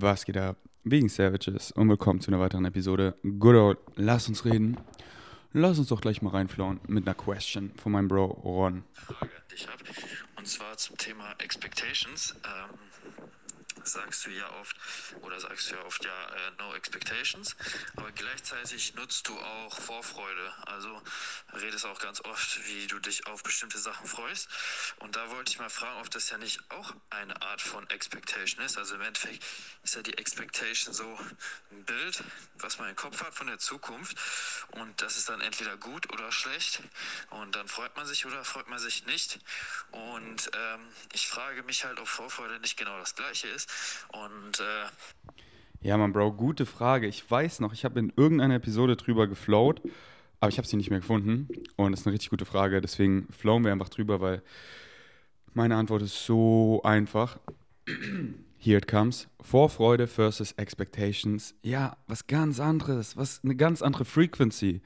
Was geht ab? Wegen Savages und willkommen zu einer weiteren Episode. Good old, lass uns reden. Lass uns doch gleich mal reinflauen mit einer Question von meinem Bro Ron. Frage an dich habe. Und zwar zum Thema Expectations. Ähm, sagst du ja oft, oder sagst du ja oft ja, äh, no expectations, aber gleichzeitig nutzt du auch Vorfreude. Also redest auch ganz oft, wie du dich auf bestimmte Sachen freust. Und da wollte ich mal fragen, ob das ja nicht auch eine Art von Expectation ist. Also im Endeffekt ist ja die Expectation so ein Bild, was man im Kopf hat von der Zukunft. Und das ist dann entweder gut oder schlecht. Und dann freut man sich oder freut man sich nicht. Und ähm, ich frage mich halt, ob Vorfreude nicht genau das gleiche ist. Und äh, Ja, Mann, Bro, gute Frage. Ich weiß noch, ich habe in irgendeiner Episode drüber geflowt, aber ich habe sie nicht mehr gefunden. Und das ist eine richtig gute Frage. Deswegen flowen wir einfach drüber, weil meine Antwort ist so einfach. Here it comes. Vorfreude versus Expectations. Ja, was ganz anderes. Was eine ganz andere Frequency.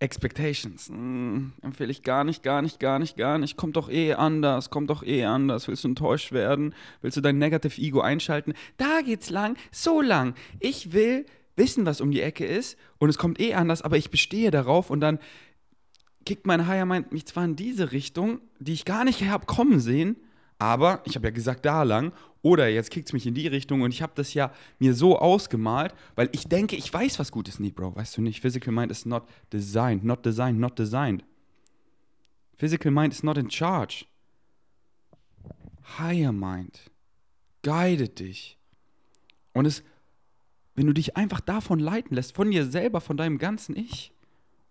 Expectations. Hm, empfehle ich gar nicht, gar nicht, gar nicht, gar nicht. Kommt doch eh anders, kommt doch eh anders. Willst du enttäuscht werden? Willst du dein Negative Ego einschalten? Da geht's lang, so lang. Ich will wissen, was um die Ecke ist und es kommt eh anders, aber ich bestehe darauf und dann kickt mein Higher Mind mich zwar in diese Richtung, die ich gar nicht habe kommen sehen, aber ich habe ja gesagt, da lang. Oder jetzt kickt es mich in die Richtung und ich habe das ja mir so ausgemalt, weil ich denke, ich weiß, was gut ist. Nee, Bro, weißt du nicht. Physical Mind is not designed, not designed, not designed. Physical Mind is not in charge. Higher Mind guidet dich. Und es, wenn du dich einfach davon leiten lässt, von dir selber, von deinem ganzen Ich,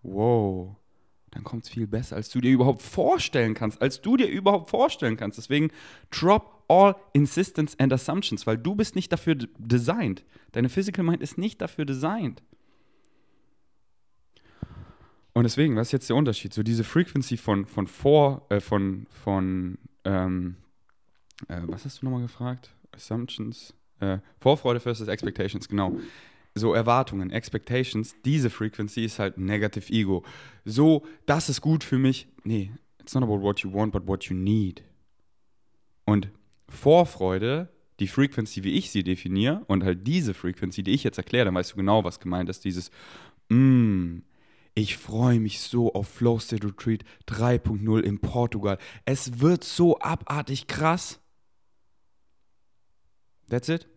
wow, dann kommt es viel besser, als du dir überhaupt vorstellen kannst, als du dir überhaupt vorstellen kannst. Deswegen drop all insistence and assumptions, weil du bist nicht dafür designed. Deine Physical Mind ist nicht dafür designed. Und deswegen, was ist jetzt der Unterschied? So diese Frequency von, von vor, äh, von, von, ähm, äh, was hast du nochmal gefragt? Assumptions? Äh, Vorfreude versus Expectations, genau so Erwartungen, Expectations, diese Frequency ist halt Negative Ego. So, das ist gut für mich. Nee, it's not about what you want, but what you need. Und Vorfreude, die Frequency, wie ich sie definiere, und halt diese Frequency, die ich jetzt erkläre, dann weißt du genau, was gemeint ist. Dieses, mm, ich freue mich so auf Flow State Retreat 3.0 in Portugal. Es wird so abartig krass. That's it.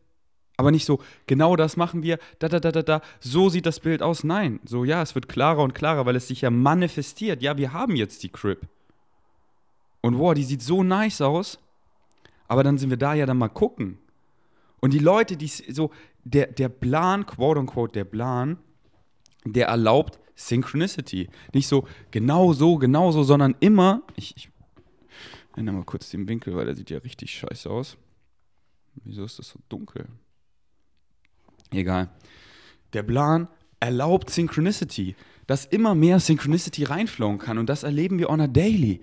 Aber nicht so, genau das machen wir, da, da, da, da, da, so sieht das Bild aus. Nein, so, ja, es wird klarer und klarer, weil es sich ja manifestiert. Ja, wir haben jetzt die Crib. Und wow, die sieht so nice aus. Aber dann sind wir da ja dann mal gucken. Und die Leute, die so, der, der Plan, quote unquote, der Plan, der erlaubt Synchronicity. Nicht so, genau so, genau so, sondern immer, ich, ich ändere mal kurz den Winkel, weil der sieht ja richtig scheiße aus. Wieso ist das so dunkel? Egal. Der Plan erlaubt Synchronicity, dass immer mehr Synchronicity reinflowen kann und das erleben wir on a daily.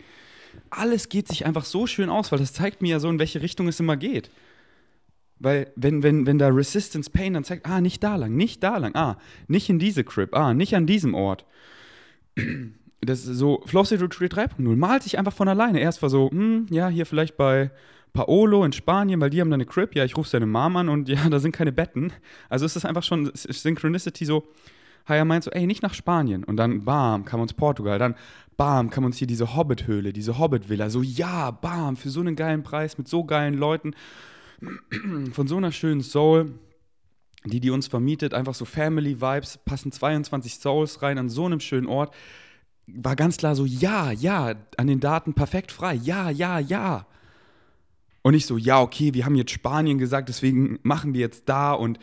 Alles geht sich einfach so schön aus, weil das zeigt mir ja so, in welche Richtung es immer geht. Weil, wenn, wenn, wenn da Resistance Pain dann zeigt, ah, nicht da lang, nicht da lang, ah, nicht in diese Crib, ah, nicht an diesem Ort. Das ist so, Flow State Retreat 3.0 malt sich einfach von alleine. Erst war so, hm, ja, hier vielleicht bei Paolo in Spanien, weil die haben da eine Crib, ja, ich rufe seine Mom an und ja, da sind keine Betten. Also ist das einfach schon Synchronicity so, Haya meint so, ey, nicht nach Spanien. Und dann, bam, kam uns Portugal. Dann, bam, kam uns hier diese Hobbit-Höhle, diese Hobbit-Villa. So, ja, bam, für so einen geilen Preis, mit so geilen Leuten, von so einer schönen Soul, die, die uns vermietet, einfach so Family-Vibes, passen 22 Souls rein an so einem schönen Ort. War ganz klar so, ja, ja, an den Daten perfekt frei. Ja, ja, ja. Und nicht so, ja, okay, wir haben jetzt Spanien gesagt, deswegen machen wir jetzt da und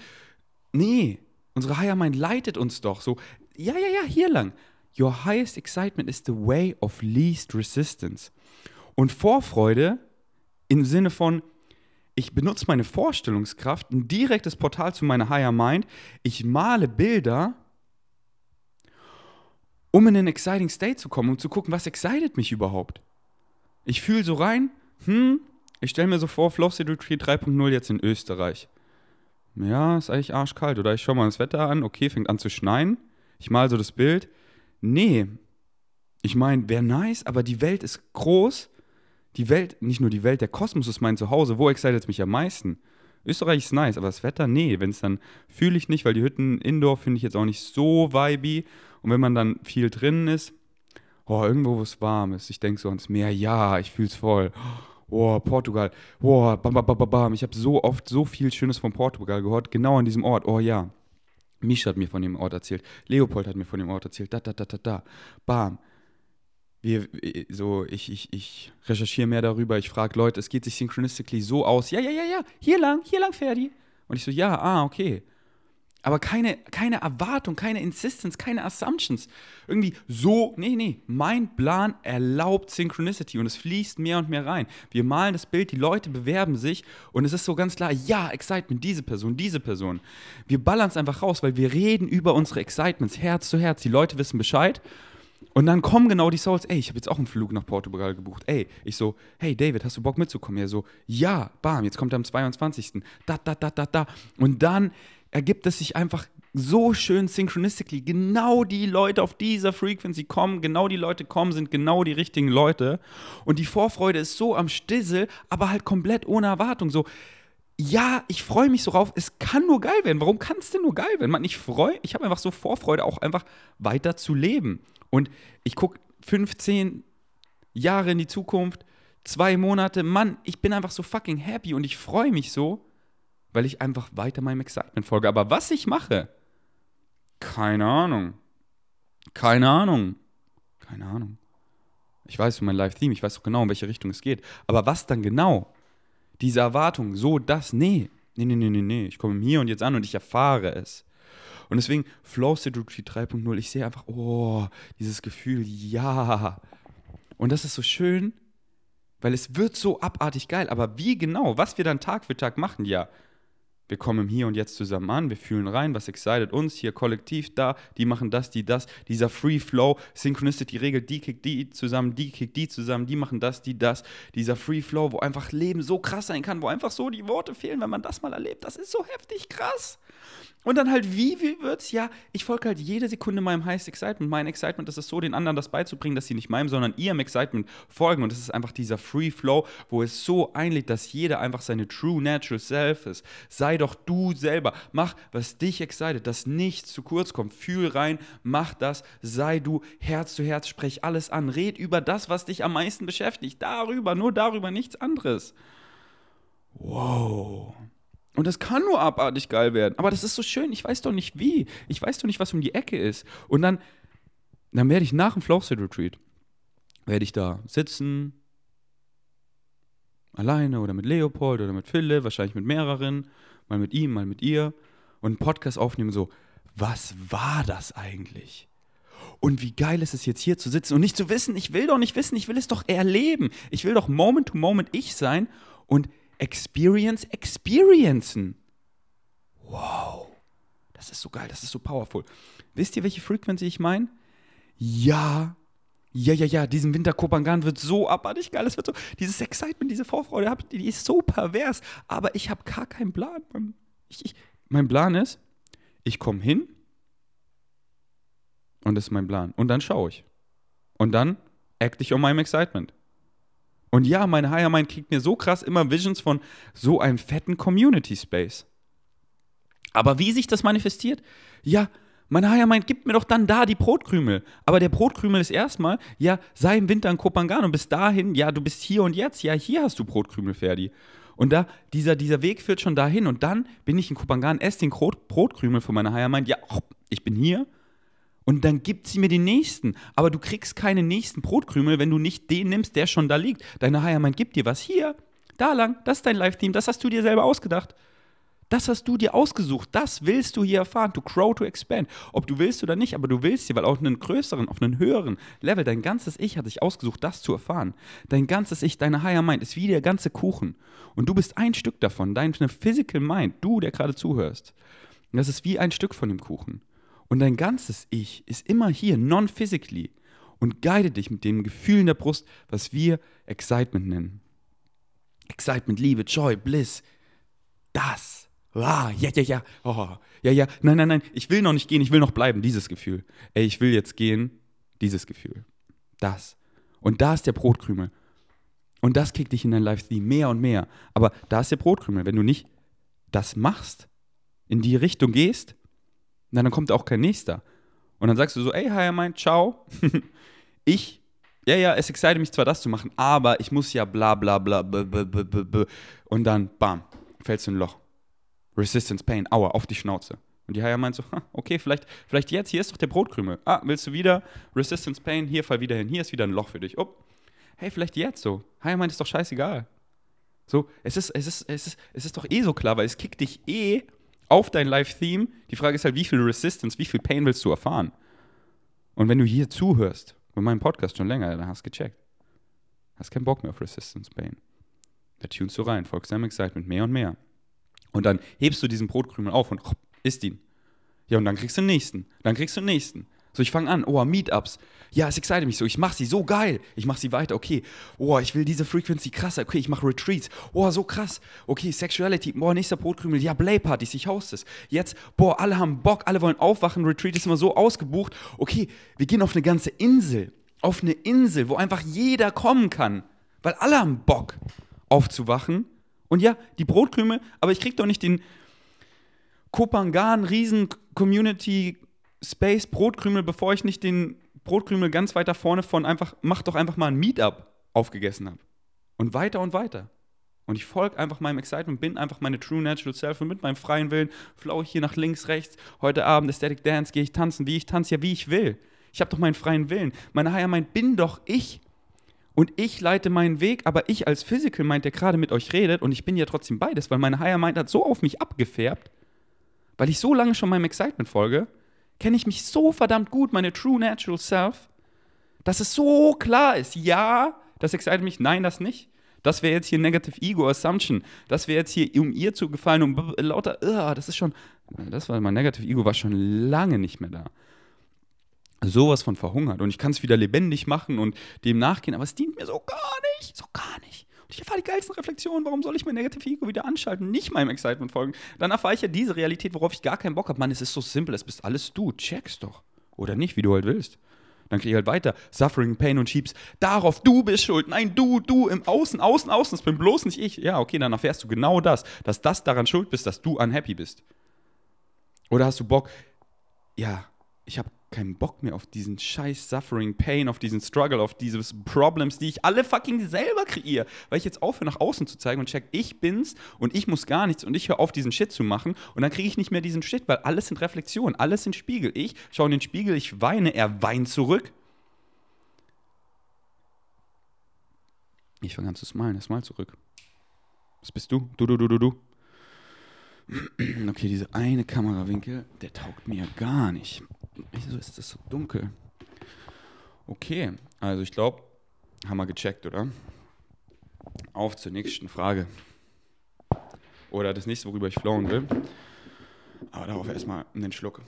nee, unsere Higher Mind leitet uns doch so, ja, ja, ja, hier lang. Your highest excitement is the way of least resistance. Und Vorfreude im Sinne von, ich benutze meine Vorstellungskraft, ein direktes Portal zu meiner Higher Mind, ich male Bilder, um in einen exciting state zu kommen, um zu gucken, was excited mich überhaupt. Ich fühle so rein, hm, ich stelle mir so vor, State Retreat 3.0 jetzt in Österreich. Ja, ist eigentlich arschkalt. Oder ich schaue mal das Wetter an, okay, fängt an zu schneien. Ich mal so das Bild. Nee, ich meine, wäre nice, aber die Welt ist groß. Die Welt, nicht nur die Welt, der Kosmos ist mein Zuhause. Wo excited es mich am meisten? Österreich ist nice, aber das Wetter, nee, wenn es dann fühle ich nicht, weil die Hütten indoor finde ich jetzt auch nicht so vibey. Und wenn man dann viel drin ist, oh, irgendwo, wo es warm ist, ich denke so ans Meer, ja, ich fühle es voll. Oh, Portugal, oh, bam, bam, bam, bam. Ich habe so oft so viel Schönes von Portugal gehört, genau an diesem Ort, oh ja. Misha hat mir von dem Ort erzählt, Leopold hat mir von dem Ort erzählt, da, da, da, da, da, bam. Wir, so, ich, ich, ich recherchiere mehr darüber, ich frage Leute, es geht sich synchronistically so aus, ja, ja, ja, ja, hier lang, hier lang, Ferdi. Und ich so, ja, ah, okay. Aber keine, keine Erwartung, keine Insistence, keine Assumptions. Irgendwie so, nee, nee, mein Plan erlaubt Synchronicity und es fließt mehr und mehr rein. Wir malen das Bild, die Leute bewerben sich und es ist so ganz klar, ja, Excitement, diese Person, diese Person. Wir ballern es einfach raus, weil wir reden über unsere Excitements, Herz zu Herz. Die Leute wissen Bescheid und dann kommen genau die Souls, ey, ich habe jetzt auch einen Flug nach Portugal gebucht. Ey, ich so, hey David, hast du Bock mitzukommen? Er so, ja, bam, jetzt kommt er am 22. Da, da, da, da, da. Und dann ergibt es sich einfach so schön synchronistically. Genau die Leute auf dieser Frequency kommen, genau die Leute kommen, sind genau die richtigen Leute. Und die Vorfreude ist so am Stissel, aber halt komplett ohne Erwartung. So, ja, ich freue mich so drauf. Es kann nur geil werden. Warum kann es denn nur geil werden? Man, ich freue, ich habe einfach so Vorfreude, auch einfach weiter zu leben. Und ich gucke 15 Jahre in die Zukunft, zwei Monate. Mann, ich bin einfach so fucking happy und ich freue mich so, weil ich einfach weiter meinem Excitement folge. Aber was ich mache, keine Ahnung. Keine Ahnung. Keine Ahnung. Ich weiß mein Live-Theme, ich weiß doch genau, in welche Richtung es geht. Aber was dann genau? Diese Erwartung, so, das, nee. Nee, nee, nee, nee, nee. Ich komme hier und jetzt an und ich erfahre es. Und deswegen Flow Retreat 3.0, ich sehe einfach, oh, dieses Gefühl, ja. Und das ist so schön, weil es wird so abartig geil. Aber wie genau, was wir dann Tag für Tag machen, ja, wir kommen hier und jetzt zusammen an, wir fühlen rein, was excited uns, hier kollektiv da, die machen das, die das, dieser Free Flow, Synchronicity-Regel, die kickt die zusammen, die kickt die zusammen, die machen das, die das, dieser Free Flow, wo einfach Leben so krass sein kann, wo einfach so die Worte fehlen, wenn man das mal erlebt, das ist so heftig krass. Und dann halt, wie, wie wird's? Ja, ich folge halt jede Sekunde meinem Highest Excitement. Mein Excitement ist es so, den anderen das beizubringen, dass sie nicht meinem, sondern ihrem Excitement folgen. Und es ist einfach dieser Free Flow, wo es so einlädt, dass jeder einfach seine True Natural Self ist. Sei doch du selber. Mach, was dich excited, dass nichts zu kurz kommt. Fühl rein, mach das, sei du Herz zu Herz, sprech alles an. Red über das, was dich am meisten beschäftigt. Darüber, nur darüber, nichts anderes. Wow. Und das kann nur abartig geil werden. Aber das ist so schön. Ich weiß doch nicht wie. Ich weiß doch nicht, was um die Ecke ist. Und dann, dann werde ich nach dem Flow State Retreat, werde ich da sitzen, alleine oder mit Leopold oder mit Philipp, wahrscheinlich mit mehreren, mal mit ihm, mal mit ihr und einen Podcast aufnehmen, so, was war das eigentlich? Und wie geil ist es jetzt hier zu sitzen und nicht zu wissen, ich will doch nicht wissen, ich will es doch erleben. Ich will doch Moment to Moment ich sein und Experience experiencen. Wow. Das ist so geil, das ist so powerful. Wisst ihr, welche Frequency ich meine? Ja. Ja, ja, ja, diesen Winter Kopangan wird so abartig geil. Es wird so, dieses Excitement, diese Vorfreude, die ist so pervers. Aber ich habe gar keinen Plan. Ich, ich, mein Plan ist, ich komme hin und das ist mein Plan. Und dann schaue ich. Und dann act ich um meinem Excitement. Und ja, mein Higher Mind kriegt mir so krass immer Visions von so einem fetten Community Space. Aber wie sich das manifestiert? Ja, mein Higher Mind gibt mir doch dann da die Brotkrümel. Aber der Brotkrümel ist erstmal, ja, sei im Winter in Kopangan und bis dahin, ja, du bist hier und jetzt, ja, hier hast du Brotkrümel, Ferdi. Und da, dieser, dieser Weg führt schon dahin. Und dann bin ich in Kopangan, esse den Brotkrümel von meiner Higher Mind. Ja, ich bin hier und dann gibt sie mir den nächsten. Aber du kriegst keine nächsten Brotkrümel, wenn du nicht den nimmst, der schon da liegt. Deine Heiermann gibt dir was. Hier, da lang, das ist dein Live-Team, das hast du dir selber ausgedacht. Das hast du dir ausgesucht. Das willst du hier erfahren. To grow, to expand. Ob du willst oder nicht, aber du willst hier, weil auf einen größeren, auf einen höheren Level, dein ganzes Ich hat sich ausgesucht, das zu erfahren. Dein ganzes Ich, deine Higher Mind ist wie der ganze Kuchen. Und du bist ein Stück davon. Deine Physical Mind, du, der gerade zuhörst. Das ist wie ein Stück von dem Kuchen. Und dein ganzes Ich ist immer hier, non-physically, und guide dich mit dem Gefühl in der Brust, was wir Excitement nennen. Excitement, Liebe, Joy, Bliss. Das. Ah, ja, ja, ja. Oh, ja, ja. Nein, nein, nein. Ich will noch nicht gehen, ich will noch bleiben. Dieses Gefühl. Ey, ich will jetzt gehen. Dieses Gefühl. Das. Und da ist der Brotkrümel. Und das kriegt dich in dein Live-Theme mehr und mehr. Aber da ist der Brotkrümel. Wenn du nicht das machst, in die Richtung gehst, na, dann kommt auch kein nächster. Und dann sagst du so, ey, hi, mein, ciao. ich, ja, ja, es excite mich zwar, das zu machen, aber ich muss ja bla bla bla b, b, b, b, b. und dann, bam, fällst du in ein Loch. Resistance Pain, aua, auf die Schnauze. Und die Haya meint so, okay, vielleicht, vielleicht jetzt, hier ist doch der Brotkrümel. Ah, willst du wieder Resistance Pain? Hier, fall wieder hin, hier ist wieder ein Loch für dich. Oh, hey, vielleicht jetzt so. Haya meint, ist doch scheißegal. So, es ist, es ist, es ist, es ist doch eh so klar, weil es kickt dich eh auf dein Live-Theme. Die Frage ist halt, wie viel Resistance, wie viel Pain willst du erfahren? Und wenn du hier zuhörst, bei meinem Podcast schon länger, dann hast du gecheckt. Hast keinen Bock mehr auf Resistance Pain. Da tunst du rein, folgst deinem Excitement mehr und mehr. Und dann hebst du diesen Brotkrümel auf und isst ihn. Ja, und dann kriegst du den nächsten. Dann kriegst du den nächsten. So, ich fange an, oh, Meetups. Ja, es excite mich so. Ich mache sie so geil. Ich mache sie weiter. Okay. Oh, ich will diese Frequency krasser. Okay, ich mache Retreats. Oh, so krass. Okay, Sexuality. Boah, nächster Brotkrümel. Ja, Play-Partys. Ich host es. Jetzt, boah, alle haben Bock. Alle wollen aufwachen. Retreat ist immer so ausgebucht. Okay, wir gehen auf eine ganze Insel. Auf eine Insel, wo einfach jeder kommen kann. Weil alle haben Bock aufzuwachen. Und ja, die Brotkrümel, aber ich krieg doch nicht den Kopangan Riesen Community Space Brotkrümel, bevor ich nicht den Brotkrümel ganz weiter vorne von einfach, mach doch einfach mal ein Meetup aufgegessen habe. Und weiter und weiter. Und ich folge einfach meinem Excitement, bin einfach meine True Natural Self und mit meinem freien Willen flaue ich hier nach links, rechts. Heute Abend Aesthetic Dance, gehe ich tanzen, wie ich tanze, ja, wie ich will. Ich habe doch meinen freien Willen. Meine Higher meint, bin doch ich. Und ich leite meinen Weg, aber ich als Physical Mind, der gerade mit euch redet, und ich bin ja trotzdem beides, weil meine Higher Mind hat so auf mich abgefärbt, weil ich so lange schon meinem Excitement folge, kenne ich mich so verdammt gut, meine True Natural Self, dass es so klar ist, ja, das excited mich, nein, das nicht. Das wäre jetzt hier Negative Ego Assumption. Das wäre jetzt hier, um ihr zu gefallen, um lauter, uh, das ist schon, das war mein Negative Ego, war schon lange nicht mehr da. Sowas von verhungert. Und ich kann es wieder lebendig machen und dem nachgehen, aber es dient mir so gar nicht, so gar nicht. Und ich erfahre die geilsten Reflexionen, warum soll ich mein Negative Ego wieder anschalten, nicht meinem Excitement folgen. Dann erfahre ich ja diese Realität, worauf ich gar keinen Bock habe. Mann, es ist so simpel, es bist alles du, checkst doch. Oder nicht, wie du halt willst. Dann kriege ich halt weiter Suffering, Pain und schiebst darauf, du bist schuld. Nein, du, du, im Außen, Außen, Außen, das bin bloß nicht ich. Ja, okay, dann erfährst du genau das, dass das daran schuld bist, dass du unhappy bist. Oder hast du Bock, ja, ich habe keinen Bock mehr auf diesen scheiß Suffering, Pain, auf diesen Struggle, auf diese Problems, die ich alle fucking selber kreiere, weil ich jetzt aufhöre, nach außen zu zeigen und check, ich bin's und ich muss gar nichts und ich höre auf, diesen Shit zu machen und dann kriege ich nicht mehr diesen Shit, weil alles sind Reflexionen, alles sind Spiegel. Ich schaue in den Spiegel, ich weine, er weint zurück. Ich fange an zu smilen, er smile zurück. Was bist du? Du, du, du, du, du. Okay, diese eine Kamerawinkel, der taugt mir gar nicht. Wieso ist das so dunkel? Okay, also ich glaube, haben wir gecheckt, oder? Auf zur nächsten Frage. Oder das nächste, worüber ich flowen will. Aber darauf erstmal einen Schluck.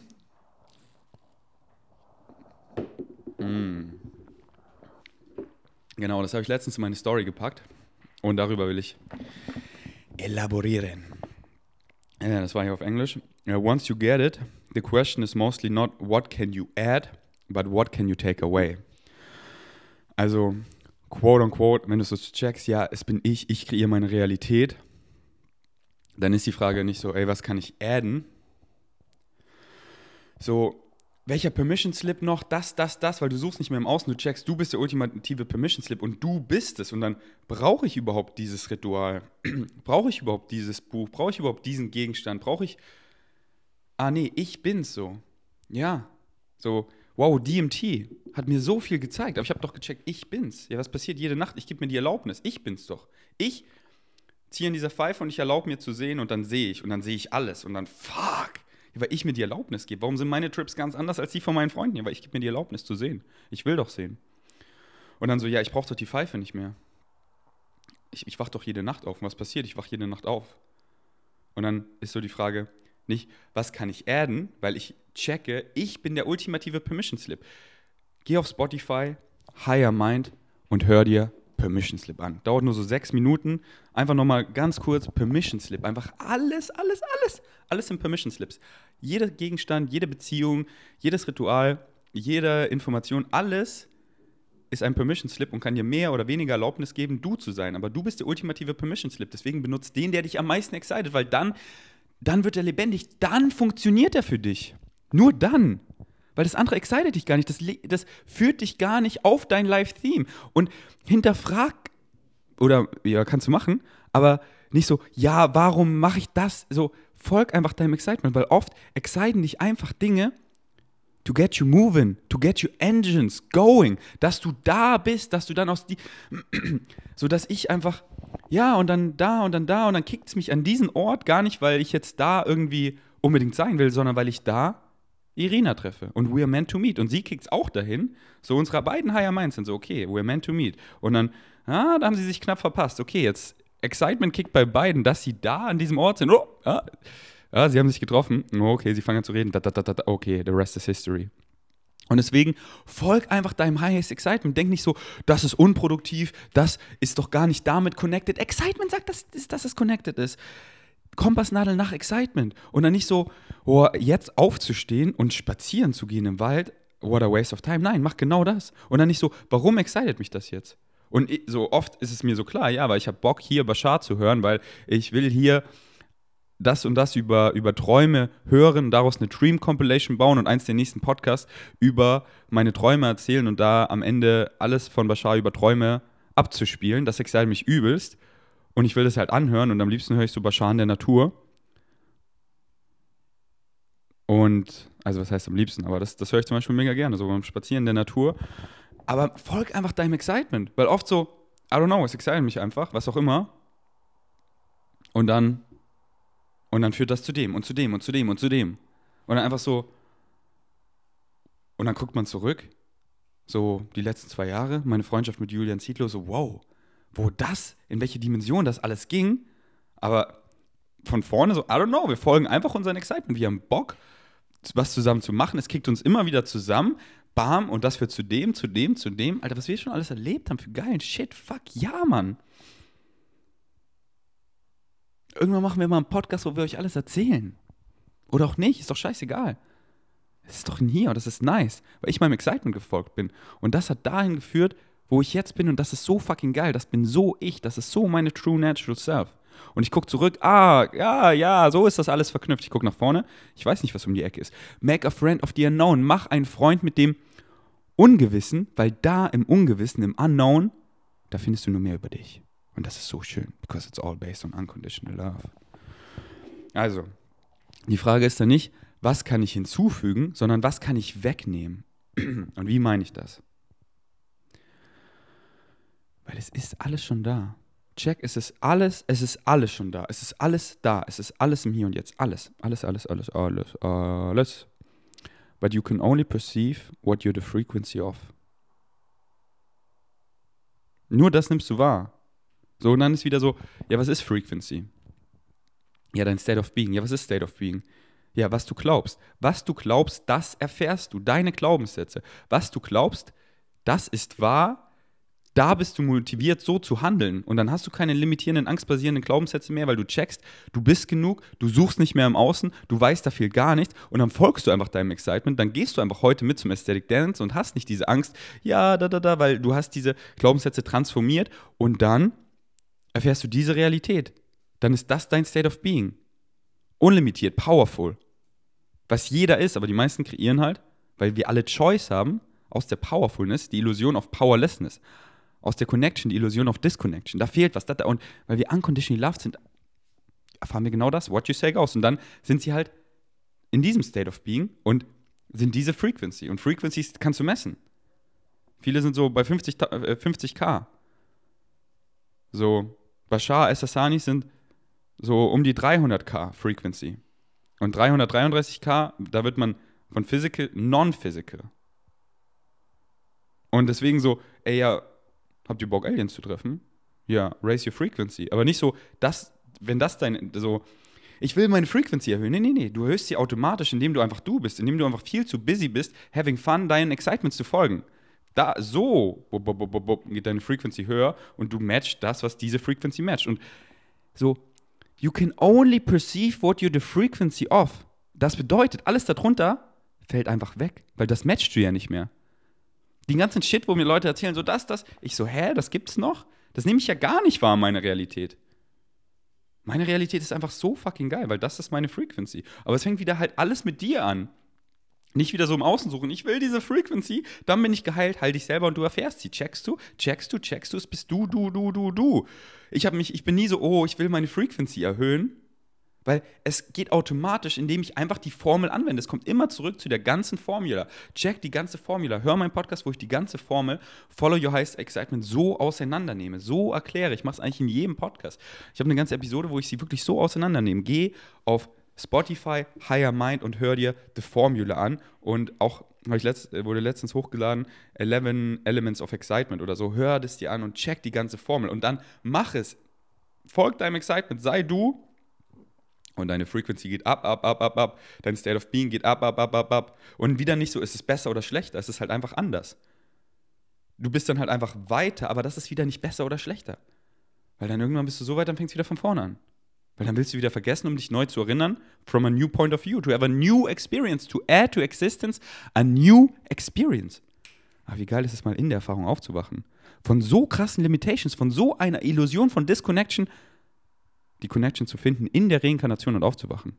Mm. Genau, das habe ich letztens in meine Story gepackt. Und darüber will ich elaborieren. Das war hier auf Englisch. once you get it, the question is mostly not what can you add, but what can you take away. Also, quote unquote, wenn du so checkst, ja, es bin ich, ich kreiere meine Realität, dann ist die Frage nicht so, ey, was kann ich adden? So, welcher Permission Slip noch, das, das, das, weil du suchst nicht mehr im Außen, du checkst, du bist der ultimative Permission Slip und du bist es. Und dann brauche ich überhaupt dieses Ritual? brauche ich überhaupt dieses Buch? Brauche ich überhaupt diesen Gegenstand? Brauche ich ah nee, ich bin's so. Ja, so, wow, DMT hat mir so viel gezeigt, aber ich habe doch gecheckt, ich bin's. Ja, was passiert jede Nacht? Ich gebe mir die Erlaubnis, ich bin's doch. Ich ziehe in dieser Pfeife und ich erlaube mir zu sehen und dann sehe ich und dann sehe ich alles und dann fuck, weil ich mir die Erlaubnis gebe. Warum sind meine Trips ganz anders als die von meinen Freunden? Ja, weil ich gebe mir die Erlaubnis zu sehen. Ich will doch sehen. Und dann so, ja, ich brauche doch die Pfeife nicht mehr. Ich, ich wach doch jede Nacht auf. Und was passiert? Ich wach jede Nacht auf. Und dann ist so die Frage, nicht, was kann ich adden, weil ich checke, ich bin der ultimative Permission Slip. Geh auf Spotify, Higher Mind und hör dir Permission Slip an. Dauert nur so sechs Minuten. Einfach nochmal ganz kurz Permission Slip. Einfach alles, alles, alles. Alles sind Permission Slips. Jeder Gegenstand, jede Beziehung, jedes Ritual, jede Information, alles ist ein Permission Slip und kann dir mehr oder weniger Erlaubnis geben, du zu sein. Aber du bist der ultimative Permission Slip. Deswegen benutzt den, der dich am meisten excited, weil dann dann wird er lebendig, dann funktioniert er für dich. Nur dann. Weil das andere excited dich gar nicht. Das, das führt dich gar nicht auf dein Live-Theme. Und hinterfrag, oder ja, kannst du machen, aber nicht so, ja, warum mache ich das? So, folg einfach deinem Excitement, weil oft exciten dich einfach Dinge, to get you moving, to get your engines going, dass du da bist, dass du dann aus die, so dass ich einfach, ja, und dann da und dann da und dann kickt es mich an diesen Ort gar nicht, weil ich jetzt da irgendwie unbedingt sein will, sondern weil ich da Irina treffe und we're meant to meet und sie kickt es auch dahin, so unsere beiden Higher Minds sind so, okay, we're meant to meet und dann, ah, da haben sie sich knapp verpasst, okay, jetzt Excitement kickt bei beiden, dass sie da an diesem Ort sind, oh, ah, ja, sie haben sich getroffen. Oh, okay, sie fangen an zu reden. Da, da, da, okay, the rest is history. Und deswegen folg einfach deinem highest excitement. Denk nicht so, das ist unproduktiv, das ist doch gar nicht damit connected. Excitement sagt, dass, dass es connected ist. Kompassnadel nach Excitement. Und dann nicht so, oh, jetzt aufzustehen und spazieren zu gehen im Wald, what a waste of time. Nein, mach genau das. Und dann nicht so, warum excited mich das jetzt? Und so oft ist es mir so klar, ja, weil ich habe Bock, hier Bashar zu hören, weil ich will hier das und das über, über Träume hören, daraus eine Dream Compilation bauen und eins der nächsten Podcasts über meine Träume erzählen und da am Ende alles von Bashar über Träume abzuspielen. Das excited mich übelst und ich will das halt anhören und am liebsten höre ich so Bashar in der Natur. Und, also was heißt am liebsten, aber das, das höre ich zum Beispiel mega gerne, so beim Spazieren der Natur. Aber folg einfach deinem Excitement, weil oft so, I don't know, es excited mich einfach, was auch immer. Und dann und dann führt das zu dem und zu dem und zu dem und zu dem. Und dann einfach so. Und dann guckt man zurück, so die letzten zwei Jahre, meine Freundschaft mit Julian Zietlow, so wow, wo das, in welche Dimension das alles ging. Aber von vorne so, I don't know, wir folgen einfach unseren Excitement. Wir haben Bock, was zusammen zu machen. Es kickt uns immer wieder zusammen. Bam, und das führt zu dem, zu dem, zu dem. Alter, was wir schon alles erlebt haben für geilen Shit. Fuck, ja, Mann. Irgendwann machen wir mal einen Podcast, wo wir euch alles erzählen. Oder auch nicht, ist doch scheißegal. Es ist doch in hier und das ist nice, weil ich meinem Excitement gefolgt bin. Und das hat dahin geführt, wo ich jetzt bin und das ist so fucking geil. Das bin so ich, das ist so meine true natural self. Und ich gucke zurück, ah, ja, ja, so ist das alles verknüpft. Ich gucke nach vorne, ich weiß nicht, was um die Ecke ist. Make a friend of the unknown. Mach einen Freund mit dem Ungewissen, weil da im Ungewissen, im Unknown, da findest du nur mehr über dich. Und das ist so schön, because it's all based on unconditional love. Also, die Frage ist dann nicht, was kann ich hinzufügen, sondern was kann ich wegnehmen? Und wie meine ich das? Weil es ist alles schon da. Check, es ist alles, es ist alles schon da. Es ist alles da. Es ist alles im Hier und Jetzt. Alles. Alles, alles, alles, alles, alles. But you can only perceive what you're the frequency of. Nur das nimmst du wahr. So, und dann ist wieder so, ja, was ist Frequency? Ja, dein State of Being. Ja, was ist State of Being? Ja, was du glaubst. Was du glaubst, das erfährst du. Deine Glaubenssätze. Was du glaubst, das ist wahr. Da bist du motiviert, so zu handeln. Und dann hast du keine limitierenden, angstbasierenden Glaubenssätze mehr, weil du checkst, du bist genug, du suchst nicht mehr im Außen, du weißt da viel gar nichts und dann folgst du einfach deinem Excitement. Dann gehst du einfach heute mit zum Aesthetic Dance und hast nicht diese Angst, ja, da, da, da, weil du hast diese Glaubenssätze transformiert und dann erfährst du diese Realität. Dann ist das dein State of Being. Unlimitiert, powerful. Was jeder ist, aber die meisten kreieren halt, weil wir alle Choice haben, aus der Powerfulness die Illusion of Powerlessness. Aus der Connection die Illusion of Disconnection. Da fehlt was. Und weil wir unconditionally loved sind, erfahren wir genau das. What you say goes. Und dann sind sie halt in diesem State of Being und sind diese Frequency. Und Frequencies kannst du messen. Viele sind so bei 50, äh, 50k. So, Bashar Essassani sind so um die 300k Frequency. Und 333k, da wird man von Physical non-Physical. Und deswegen so, ey, ja, habt ihr Bock, Aliens zu treffen? Ja, raise your frequency. Aber nicht so, das, wenn das dein, so, ich will meine Frequency erhöhen. Nee, nee, nee. Du erhöhst sie automatisch, indem du einfach du bist, indem du einfach viel zu busy bist, having fun, deinen Excitements zu folgen da so geht deine Frequency höher und du matchst das, was diese Frequency matcht. Und so, you can only perceive what you're the frequency of. Das bedeutet, alles darunter fällt einfach weg, weil das matchst du ja nicht mehr. Den ganzen Shit, wo mir Leute erzählen, so das, das, ich so, hä, das gibt's noch? Das nehme ich ja gar nicht wahr, meine Realität. Meine Realität ist einfach so fucking geil, weil das ist meine Frequency. Aber es fängt wieder halt alles mit dir an. Nicht wieder so im Außen suchen. Ich will diese Frequency, dann bin ich geheilt, halt dich selber und du erfährst sie. Checkst du, checkst du, checkst du, es bist du, du, du, du, du. Ich habe mich, ich bin nie so, oh, ich will meine Frequency erhöhen, weil es geht automatisch, indem ich einfach die Formel anwende. Es kommt immer zurück zu der ganzen Formula. Check die ganze Formula. Hör meinen Podcast, wo ich die ganze Formel Follow Your Highest Excitement so auseinandernehme. So erkläre. Ich mache es eigentlich in jedem Podcast. Ich habe eine ganze Episode, wo ich sie wirklich so auseinandernehme. Geh auf Spotify, Higher Mind und hör dir The Formula an. Und auch, ich letzt, wurde letztens hochgeladen, 11 Elements of Excitement oder so. Hör das dir an und check die ganze Formel. Und dann mach es. Folg deinem Excitement. Sei du. Und deine Frequency geht ab, ab, ab, ab, ab. Dein State of Being geht ab, ab, ab, ab, ab. Und wieder nicht so, ist es besser oder schlechter. Es ist halt einfach anders. Du bist dann halt einfach weiter, aber das ist wieder nicht besser oder schlechter. Weil dann irgendwann bist du so weit, dann fängst du wieder von vorne an. Weil dann willst du wieder vergessen, um dich neu zu erinnern, from a new point of view, to have a new experience, to add to existence a new experience. Ach, wie geil ist es mal in der Erfahrung aufzuwachen. Von so krassen Limitations, von so einer Illusion von Disconnection, die Connection zu finden in der Reinkarnation und aufzuwachen.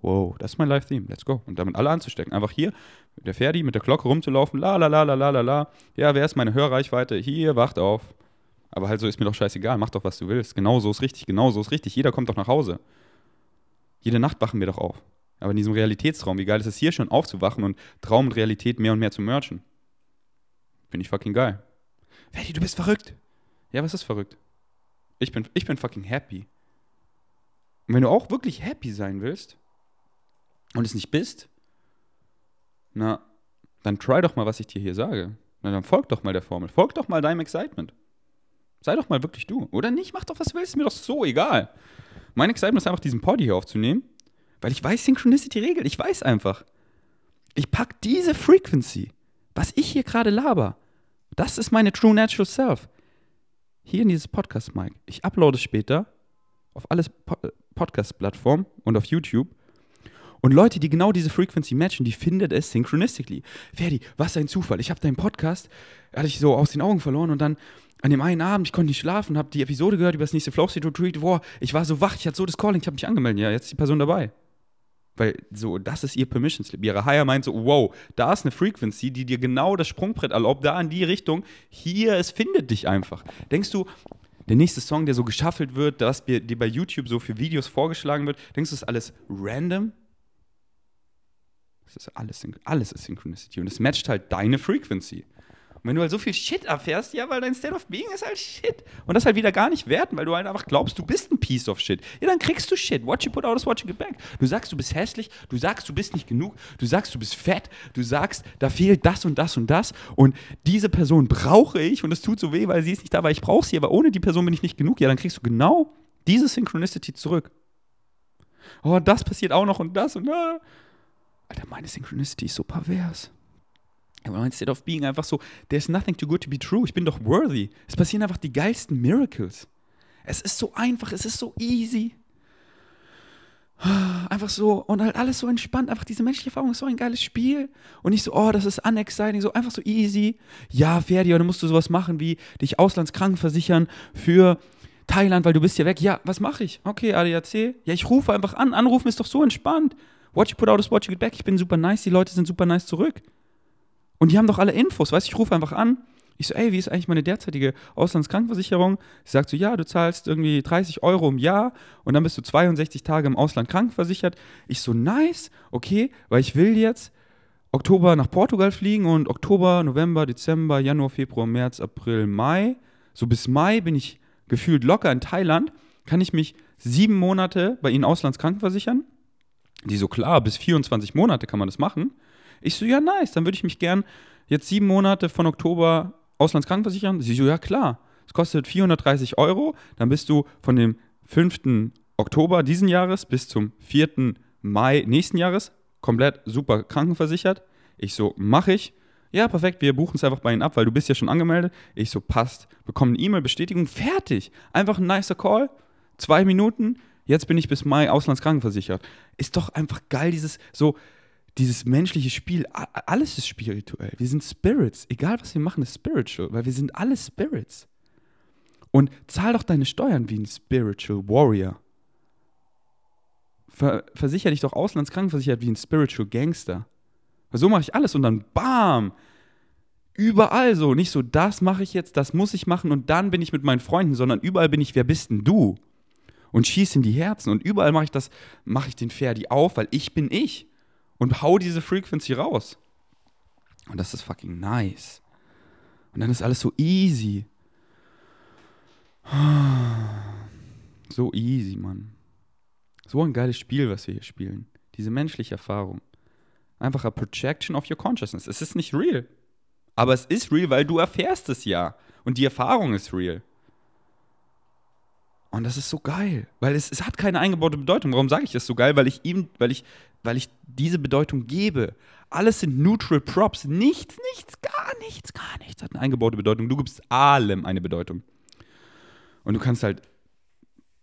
Wow, das ist mein Live-Theme. Let's go. Und damit alle anzustecken. Einfach hier mit der Ferdi, mit der Glocke rumzulaufen. La, la, la, la, la, la, la. Ja, wer ist meine Hörreichweite? Hier, wacht auf. Aber halt so ist mir doch scheißegal, mach doch, was du willst. Genau so ist richtig, genau so ist richtig. Jeder kommt doch nach Hause. Jede Nacht wachen wir doch auf. Aber in diesem Realitätsraum, wie geil ist es hier schon aufzuwachen und Traum und Realität mehr und mehr zu merchen. Bin ich fucking geil. Ferdi, du bist verrückt. Ja, was ist verrückt? Ich bin, ich bin fucking happy. Und wenn du auch wirklich happy sein willst und es nicht bist, na, dann try doch mal, was ich dir hier sage. Na, dann folg doch mal der Formel. Folg doch mal deinem Excitement. Sei doch mal wirklich du. Oder nicht? Mach doch, was du willst. Mir doch so egal. Mein Excitement ist einfach, diesen Poddy hier aufzunehmen, weil ich weiß Synchronicity regelt. Ich weiß einfach. Ich pack diese Frequency, was ich hier gerade laber, das ist meine True Natural Self. Hier in dieses Podcast, Mike. Ich uploade es später auf alles Podcast-Plattformen und auf YouTube. Und Leute, die genau diese Frequency matchen, die findet es synchronistically. Ferdi, was ein Zufall. Ich habe deinen Podcast, hatte ich so aus den Augen verloren und dann an dem einen Abend, ich konnte nicht schlafen, habe die Episode gehört über das nächste Flow State Retreat. Boah, ich war so wach, ich hatte so das Calling, ich habe mich angemeldet. Ja, jetzt ist die Person dabei. Weil so, das ist ihr Permission Slip. Ihre Higher meint so, wow, da ist eine Frequency, die dir genau das Sprungbrett erlaubt, da in die Richtung. Hier, es findet dich einfach. Denkst du, der nächste Song, der so geschaffelt wird, das dir bei YouTube so für Videos vorgeschlagen wird, denkst du, ist alles random? Das ist alles, alles ist Synchronicity und es matcht halt deine Frequency. Und wenn du halt so viel Shit erfährst, ja, weil dein State of Being ist halt Shit. Und das halt wieder gar nicht werten, weil du halt einfach glaubst, du bist ein Piece of Shit. Ja, dann kriegst du Shit. What you put out is what you get back. Du sagst, du bist hässlich, du sagst, du bist nicht genug, du sagst, du bist fett, du sagst, da fehlt das und das und das. Und diese Person brauche ich und es tut so weh, weil sie ist nicht da, weil ich brauche sie, aber ohne die Person bin ich nicht genug. Ja, dann kriegst du genau diese Synchronicity zurück. Oh, das passiert auch noch und das und da. Alter, meine Synchronicity ist so pervers. State of Being einfach so, there's nothing too good to be true. Ich bin doch worthy. Es passieren einfach die geilsten Miracles. Es ist so einfach, es ist so easy. Einfach so und halt alles so entspannt. Einfach diese menschliche Erfahrung ist so ein geiles Spiel. Und nicht so, oh, das ist unexciting, so einfach so easy. Ja, Ferdi, dann musst du sowas machen wie dich auslandskrankenversichern für Thailand, weil du bist ja weg. Ja, was mache ich? Okay, ADAC. Ja, ich rufe einfach an. Anrufen ist doch so entspannt. What you put out is what you get back. Ich bin super nice, die Leute sind super nice zurück. Und die haben doch alle Infos, weißt du, ich rufe einfach an. Ich so, ey, wie ist eigentlich meine derzeitige Auslandskrankenversicherung? Sie sagt so, ja, du zahlst irgendwie 30 Euro im Jahr und dann bist du 62 Tage im Ausland krankenversichert. Ich so, nice, okay, weil ich will jetzt Oktober nach Portugal fliegen und Oktober, November, Dezember, Januar, Februar, März, April, Mai. So bis Mai bin ich gefühlt locker in Thailand. Kann ich mich sieben Monate bei Ihnen auslandskrankenversichern? Die so, klar, bis 24 Monate kann man das machen. Ich so, ja, nice, dann würde ich mich gern jetzt sieben Monate von Oktober Auslandskrankenversichern. Sie so, ja, klar. Es kostet 430 Euro. Dann bist du von dem 5. Oktober diesen Jahres bis zum 4. Mai nächsten Jahres komplett super krankenversichert. Ich so, mache ich. Ja, perfekt, wir buchen es einfach bei Ihnen ab, weil du bist ja schon angemeldet. Ich so, passt. Bekomme eine E-Mail-Bestätigung, fertig. Einfach ein nicer Call, zwei Minuten. Jetzt bin ich bis Mai auslandskrankenversichert. Ist doch einfach geil, dieses so, dieses menschliche Spiel, alles ist spirituell. Wir sind Spirits. Egal, was wir machen, ist spiritual, weil wir sind alle Spirits. Und zahl doch deine Steuern wie ein Spiritual Warrior. ver versichere dich doch auslandskrankenversichert wie ein Spiritual Gangster. Weil so mache ich alles und dann bam, überall so. Nicht so, das mache ich jetzt, das muss ich machen und dann bin ich mit meinen Freunden, sondern überall bin ich, wer bist denn du? Und schieße in die Herzen und überall mache ich das, mache ich den Ferdi auf, weil ich bin ich. Und hau diese Frequency raus. Und das ist fucking nice. Und dann ist alles so easy. So easy, Mann. So ein geiles Spiel, was wir hier spielen. Diese menschliche Erfahrung. Einfach a projection of your consciousness. Es ist nicht real. Aber es ist real, weil du erfährst es ja. Und die Erfahrung ist real. Und das ist so geil, weil es, es hat keine eingebaute Bedeutung. Warum sage ich das so geil? Weil ich ihm, weil ich, weil ich diese Bedeutung gebe. Alles sind neutral props. Nichts, nichts, gar nichts, gar nichts hat eine eingebaute Bedeutung. Du gibst allem eine Bedeutung. Und du kannst halt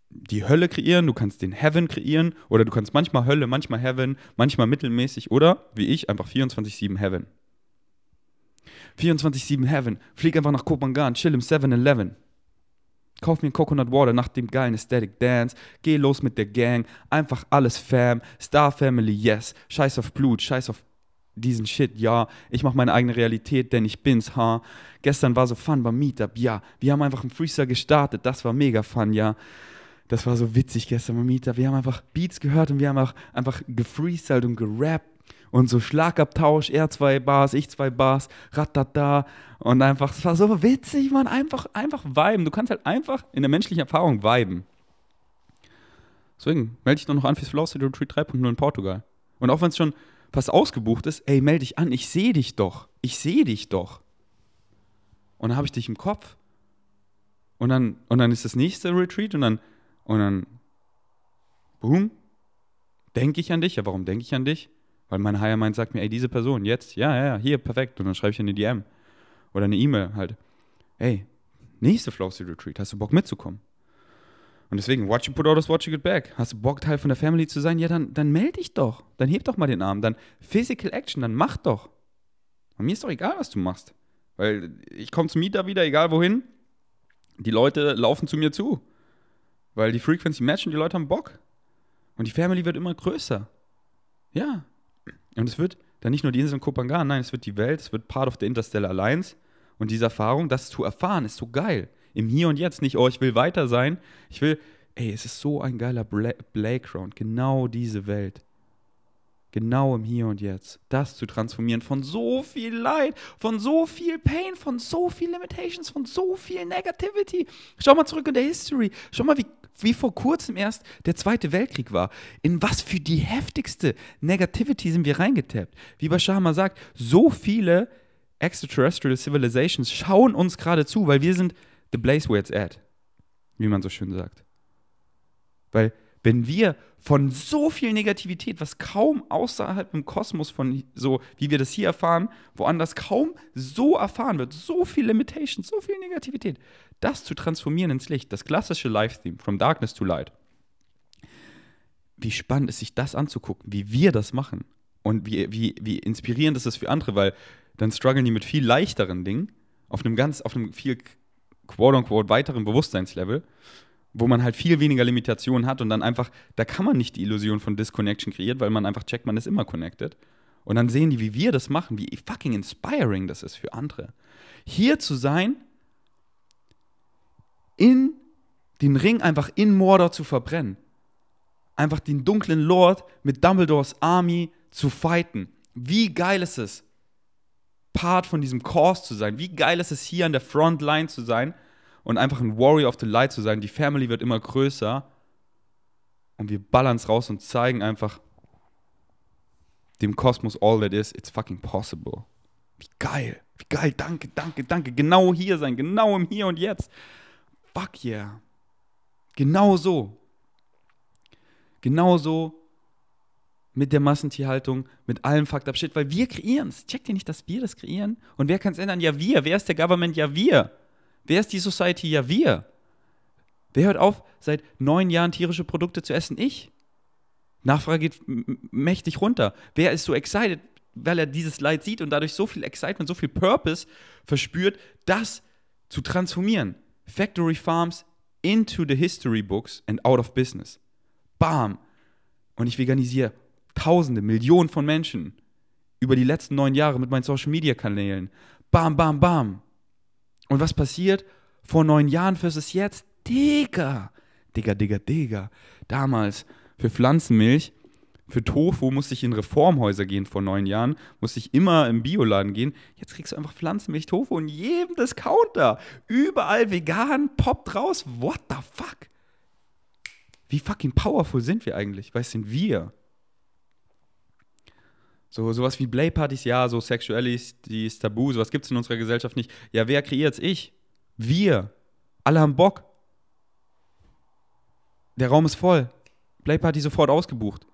die Hölle kreieren, du kannst den Heaven kreieren oder du kannst manchmal Hölle, manchmal Heaven, manchmal mittelmäßig oder wie ich einfach 24/7 Heaven. 24/7 Heaven. Flieg einfach nach Kopangan, chill im 7-Eleven. Kauf mir ein Coconut Water nach dem geilen Aesthetic Dance. Geh los mit der Gang. Einfach alles Fam. Star Family, yes. Scheiß auf Blut, scheiß auf diesen Shit, ja. Ich mach meine eigene Realität, denn ich bin's, ha. Gestern war so Fun beim Meetup, ja. Wir haben einfach einen Freestyle gestartet, das war mega fun, ja. Das war so witzig gestern beim Meetup. Wir haben einfach Beats gehört und wir haben auch einfach gefreestylt und gerappt und so Schlagabtausch, er zwei Bars, ich zwei Bars, ratata und einfach, es war so witzig, man, einfach, einfach viben. Du kannst halt einfach in der menschlichen Erfahrung viben. Deswegen melde dich doch noch an fürs Velocity Retreat 3.0 in Portugal. Und auch wenn es schon fast ausgebucht ist, ey, melde dich an, ich sehe dich doch. Ich sehe dich doch. Und dann habe ich dich im Kopf. Und dann, und dann ist das nächste Retreat und dann, und dann, boom, denke ich an dich. Ja, warum denke ich an dich? Weil mein Higher Mind sagt mir, ey, diese Person, jetzt, ja, ja, hier, perfekt. Und dann schreibe ich eine DM oder eine E-Mail halt. Ey, nächste Flossy Retreat, hast du Bock mitzukommen? Und deswegen, watch you put out this, watch you get back. Hast du Bock, Teil von der Family zu sein? Ja, dann, dann melde dich doch. Dann heb doch mal den Arm. Dann Physical Action, dann mach doch. Und mir ist doch egal, was du machst. Weil ich komme zum Mieter wieder, egal wohin. Die Leute laufen zu mir zu. Weil die Frequency matchen, die Leute haben Bock. Und die Family wird immer größer. Ja, und es wird dann nicht nur die Insel in Kopangan, nein, es wird die Welt, es wird Part of the Interstellar Alliance. Und diese Erfahrung, das zu erfahren, ist so geil. Im Hier und Jetzt nicht, oh, ich will weiter sein. Ich will, ey, es ist so ein geiler Playground. Genau diese Welt. Genau im Hier und Jetzt. Das zu transformieren von so viel Leid, von so viel Pain, von so viel Limitations, von so viel Negativity. Schau mal zurück in der History. Schau mal, wie wie vor kurzem erst der Zweite Weltkrieg war. In was für die heftigste Negativity sind wir reingetappt. Wie Bashar mal sagt, so viele extraterrestrial civilizations schauen uns gerade zu, weil wir sind the place where it's at. Wie man so schön sagt. Weil wenn wir von so viel Negativität, was kaum außerhalb im Kosmos von so, wie wir das hier erfahren, woanders kaum so erfahren wird, so viel Limitations, so viel Negativität, das zu transformieren ins Licht, das klassische Live-Theme, From Darkness to Light. Wie spannend ist, sich das anzugucken, wie wir das machen und wie, wie, wie inspirierend ist das für andere, weil dann strugglen die mit viel leichteren Dingen auf einem ganz, auf einem viel quote-unquote weiteren Bewusstseinslevel wo man halt viel weniger Limitationen hat und dann einfach, da kann man nicht die Illusion von Disconnection kreieren, weil man einfach checkt, man ist immer connected. Und dann sehen die, wie wir das machen, wie fucking inspiring das ist für andere. Hier zu sein, in den Ring einfach in Mordor zu verbrennen. Einfach den dunklen Lord mit Dumbledores Army zu fighten. Wie geil ist es, Part von diesem Cause zu sein? Wie geil ist es, hier an der Frontline zu sein? Und einfach ein Warrior of the Light zu sein. Die Family wird immer größer und wir ballern es raus und zeigen einfach dem Kosmos all that is, it's fucking possible. Wie geil, wie geil, danke, danke, danke. Genau hier sein, genau im Hier und Jetzt. Fuck yeah. Genau so. Genau so mit der Massentierhaltung, mit allem Fucked Shit, weil wir kreieren es. Checkt ihr nicht, dass wir das kreieren? Und wer kann es ändern? Ja, wir. Wer ist der Government? Ja, wir. Wer ist die Society? Ja, wir. Wer hört auf, seit neun Jahren tierische Produkte zu essen? Ich. Nachfrage geht mächtig runter. Wer ist so excited, weil er dieses Leid sieht und dadurch so viel Excitement, so viel Purpose verspürt, das zu transformieren? Factory Farms into the history books and out of business. Bam. Und ich veganisiere Tausende, Millionen von Menschen über die letzten neun Jahre mit meinen Social Media Kanälen. Bam, bam, bam. Und was passiert? Vor neun Jahren versus jetzt? Digga. Digga, Digga, Digga. Damals für Pflanzenmilch, für Tofu musste ich in Reformhäuser gehen vor neun Jahren, musste ich immer im Bioladen gehen. Jetzt kriegst du einfach Pflanzenmilch, Tofu in jedem Discounter. Überall vegan, poppt raus. What the fuck? Wie fucking powerful sind wir eigentlich? Was sind wir? So, sowas wie Playpartys, ja, so Sexualities, Tabu, sowas gibt es in unserer Gesellschaft nicht. Ja, wer kreiert's? Ich. Wir. Alle haben Bock. Der Raum ist voll. Playparty sofort ausgebucht.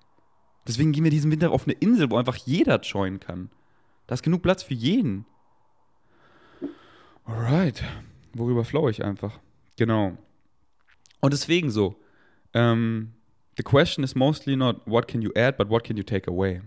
Deswegen gehen wir diesen Winter auf eine Insel, wo einfach jeder joinen kann. Da ist genug Platz für jeden. Alright. Worüber flow ich einfach? Genau. Und deswegen so. Ähm, the question is mostly not what can you add, but what can you take away.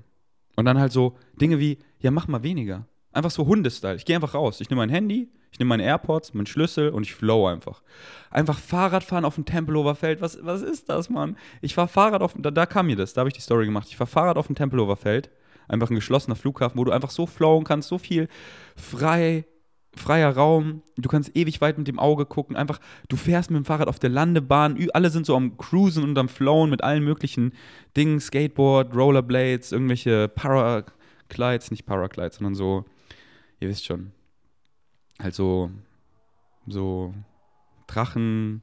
Und dann halt so Dinge wie, ja, mach mal weniger. Einfach so Hundestyle. Ich gehe einfach raus. Ich nehme mein Handy, ich nehme meine AirPods, meinen Schlüssel und ich flow einfach. Einfach Fahrradfahren auf dem Tempelhofer Feld. Was, was ist das, Mann? Ich fahre Fahrrad auf, da, da kam mir das, da habe ich die Story gemacht. Ich fahre Fahrrad auf dem Tempelhofer Feld. Einfach ein geschlossener Flughafen, wo du einfach so flowen kannst, so viel frei, freier Raum. Du kannst ewig weit mit dem Auge gucken. Einfach, du fährst mit dem Fahrrad auf der Landebahn. Alle sind so am Cruisen und am Flowen mit allen möglichen Dingen. Skateboard, Rollerblades, irgendwelche Paraglides, nicht Paraglides, sondern so, ihr wisst schon. Halt so, so Drachen,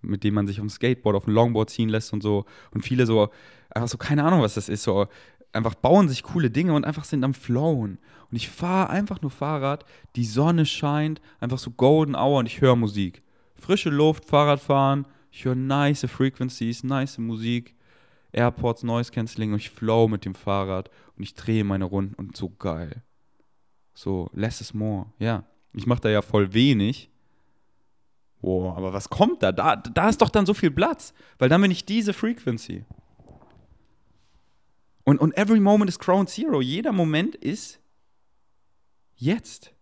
mit denen man sich auf dem Skateboard, auf dem Longboard ziehen lässt und so. Und viele so, einfach so, keine Ahnung, was das ist, so einfach bauen sich coole Dinge und einfach sind am Flowen. Und ich fahre einfach nur Fahrrad, die Sonne scheint, einfach so Golden Hour und ich höre Musik. Frische Luft, Fahrradfahren, ich höre nice Frequencies, nice Musik, Airports, Noise Cancelling und ich flow mit dem Fahrrad und ich drehe meine Runden und so geil. So, less is more, ja. Ich mache da ja voll wenig. Boah, aber was kommt da? da? Da ist doch dann so viel Platz, weil dann bin ich diese Frequency. Und, und every moment is Ground Zero. Jeder Moment ist jetzt.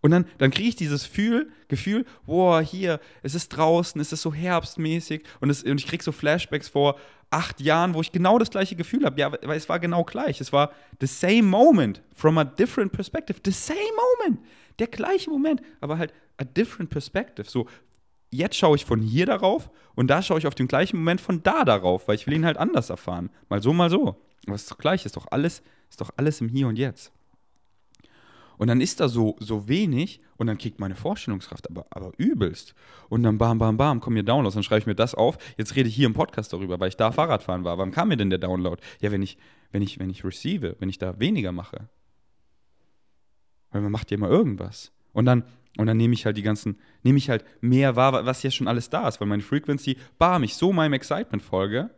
Und dann, dann kriege ich dieses Gefühl, Gefühl, boah, hier, es ist draußen, es ist so herbstmäßig und, es, und ich kriege so Flashbacks vor acht Jahren, wo ich genau das gleiche Gefühl habe. Ja, weil es war genau gleich. Es war the same moment from a different perspective. The same moment. Der gleiche Moment, aber halt a different perspective. So, jetzt schaue ich von hier darauf und da schaue ich auf den gleichen Moment von da darauf, weil ich will ihn halt anders erfahren. Mal so, mal so. Aber es ist doch gleich, ist doch alles, ist doch alles im Hier und Jetzt. Und dann ist da so, so wenig und dann kickt meine Vorstellungskraft aber, aber übelst. Und dann bam, bam, bam, kommen mir Downloads. Dann schreibe ich mir das auf. Jetzt rede ich hier im Podcast darüber, weil ich da Fahrradfahren war. Wann kam mir denn der Download? Ja, wenn ich, wenn ich, wenn ich receive, wenn ich da weniger mache. Weil man macht ja immer irgendwas. Und dann, und dann nehme ich halt die ganzen, nehme ich halt mehr wahr, was ja schon alles da ist, weil meine Frequency, bam, ich so meinem Excitement folge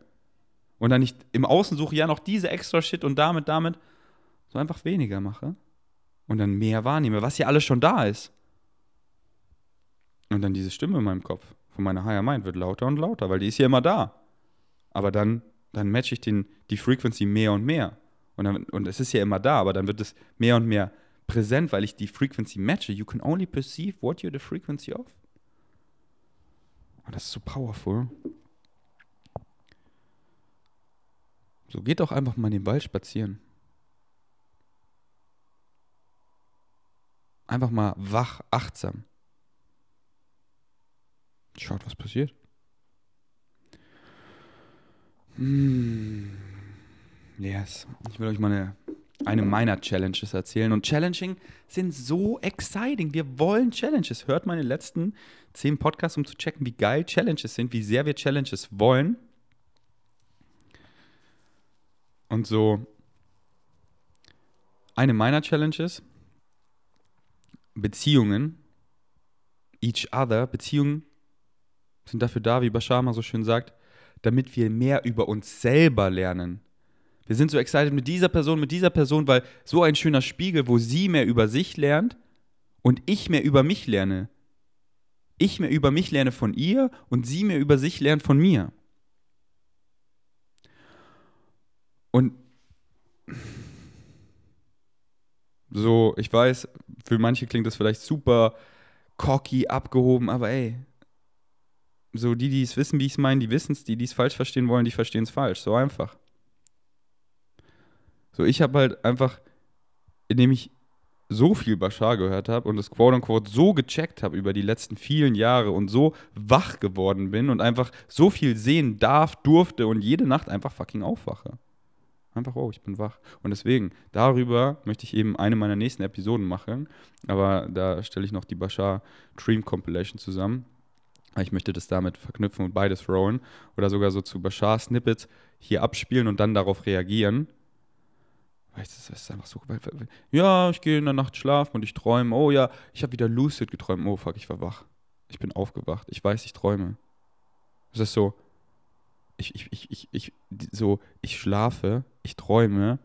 und dann nicht im Außen suche, ja, noch diese extra Shit und damit, damit, so einfach weniger mache und dann mehr wahrnehme, was ja alles schon da ist. Und dann diese Stimme in meinem Kopf von meiner Higher Mind wird lauter und lauter, weil die ist ja immer da. Aber dann, dann matche ich den, die Frequency mehr und mehr. Und, dann, und es ist ja immer da, aber dann wird es mehr und mehr präsent, weil ich die Frequency matche. You can only perceive what you're the frequency of. Und das ist so powerful. So, geht doch einfach mal in den Wald spazieren. Einfach mal wach, achtsam. Schaut, was passiert. Mm. Yes. Ich will euch mal eine, eine meiner Challenges erzählen. Und Challenging sind so exciting. Wir wollen Challenges. Hört meine letzten zehn Podcasts, um zu checken, wie geil Challenges sind, wie sehr wir Challenges wollen. Und so eine meiner Challenges, Beziehungen, each other, Beziehungen sind dafür da, wie Bashama so schön sagt, damit wir mehr über uns selber lernen. Wir sind so excited mit dieser Person, mit dieser Person, weil so ein schöner Spiegel, wo sie mehr über sich lernt und ich mehr über mich lerne. Ich mehr über mich lerne von ihr und sie mehr über sich lernt von mir. Und so, ich weiß, für manche klingt das vielleicht super cocky, abgehoben, aber ey, so die, die es wissen, wie ich es meine, die wissen es, die, die es falsch verstehen wollen, die verstehen es falsch. So einfach. So, ich habe halt einfach, indem ich so viel Bashar gehört habe und das quote-unquote so gecheckt habe über die letzten vielen Jahre und so wach geworden bin und einfach so viel sehen darf, durfte und jede Nacht einfach fucking aufwache. Einfach, oh, ich bin wach. Und deswegen, darüber möchte ich eben eine meiner nächsten Episoden machen. Aber da stelle ich noch die Bashar Dream Compilation zusammen. Ich möchte das damit verknüpfen und beides rollen. Oder sogar so zu Bashar Snippets hier abspielen und dann darauf reagieren. Weißt du, das ist einfach so. Ja, ich gehe in der Nacht schlafen und ich träume. Oh ja, ich habe wieder lucid geträumt. Oh fuck, ich war wach. Ich bin aufgewacht. Ich weiß, ich träume. Es ist so, ich, ich, ich, ich, ich, so, ich schlafe, ich träume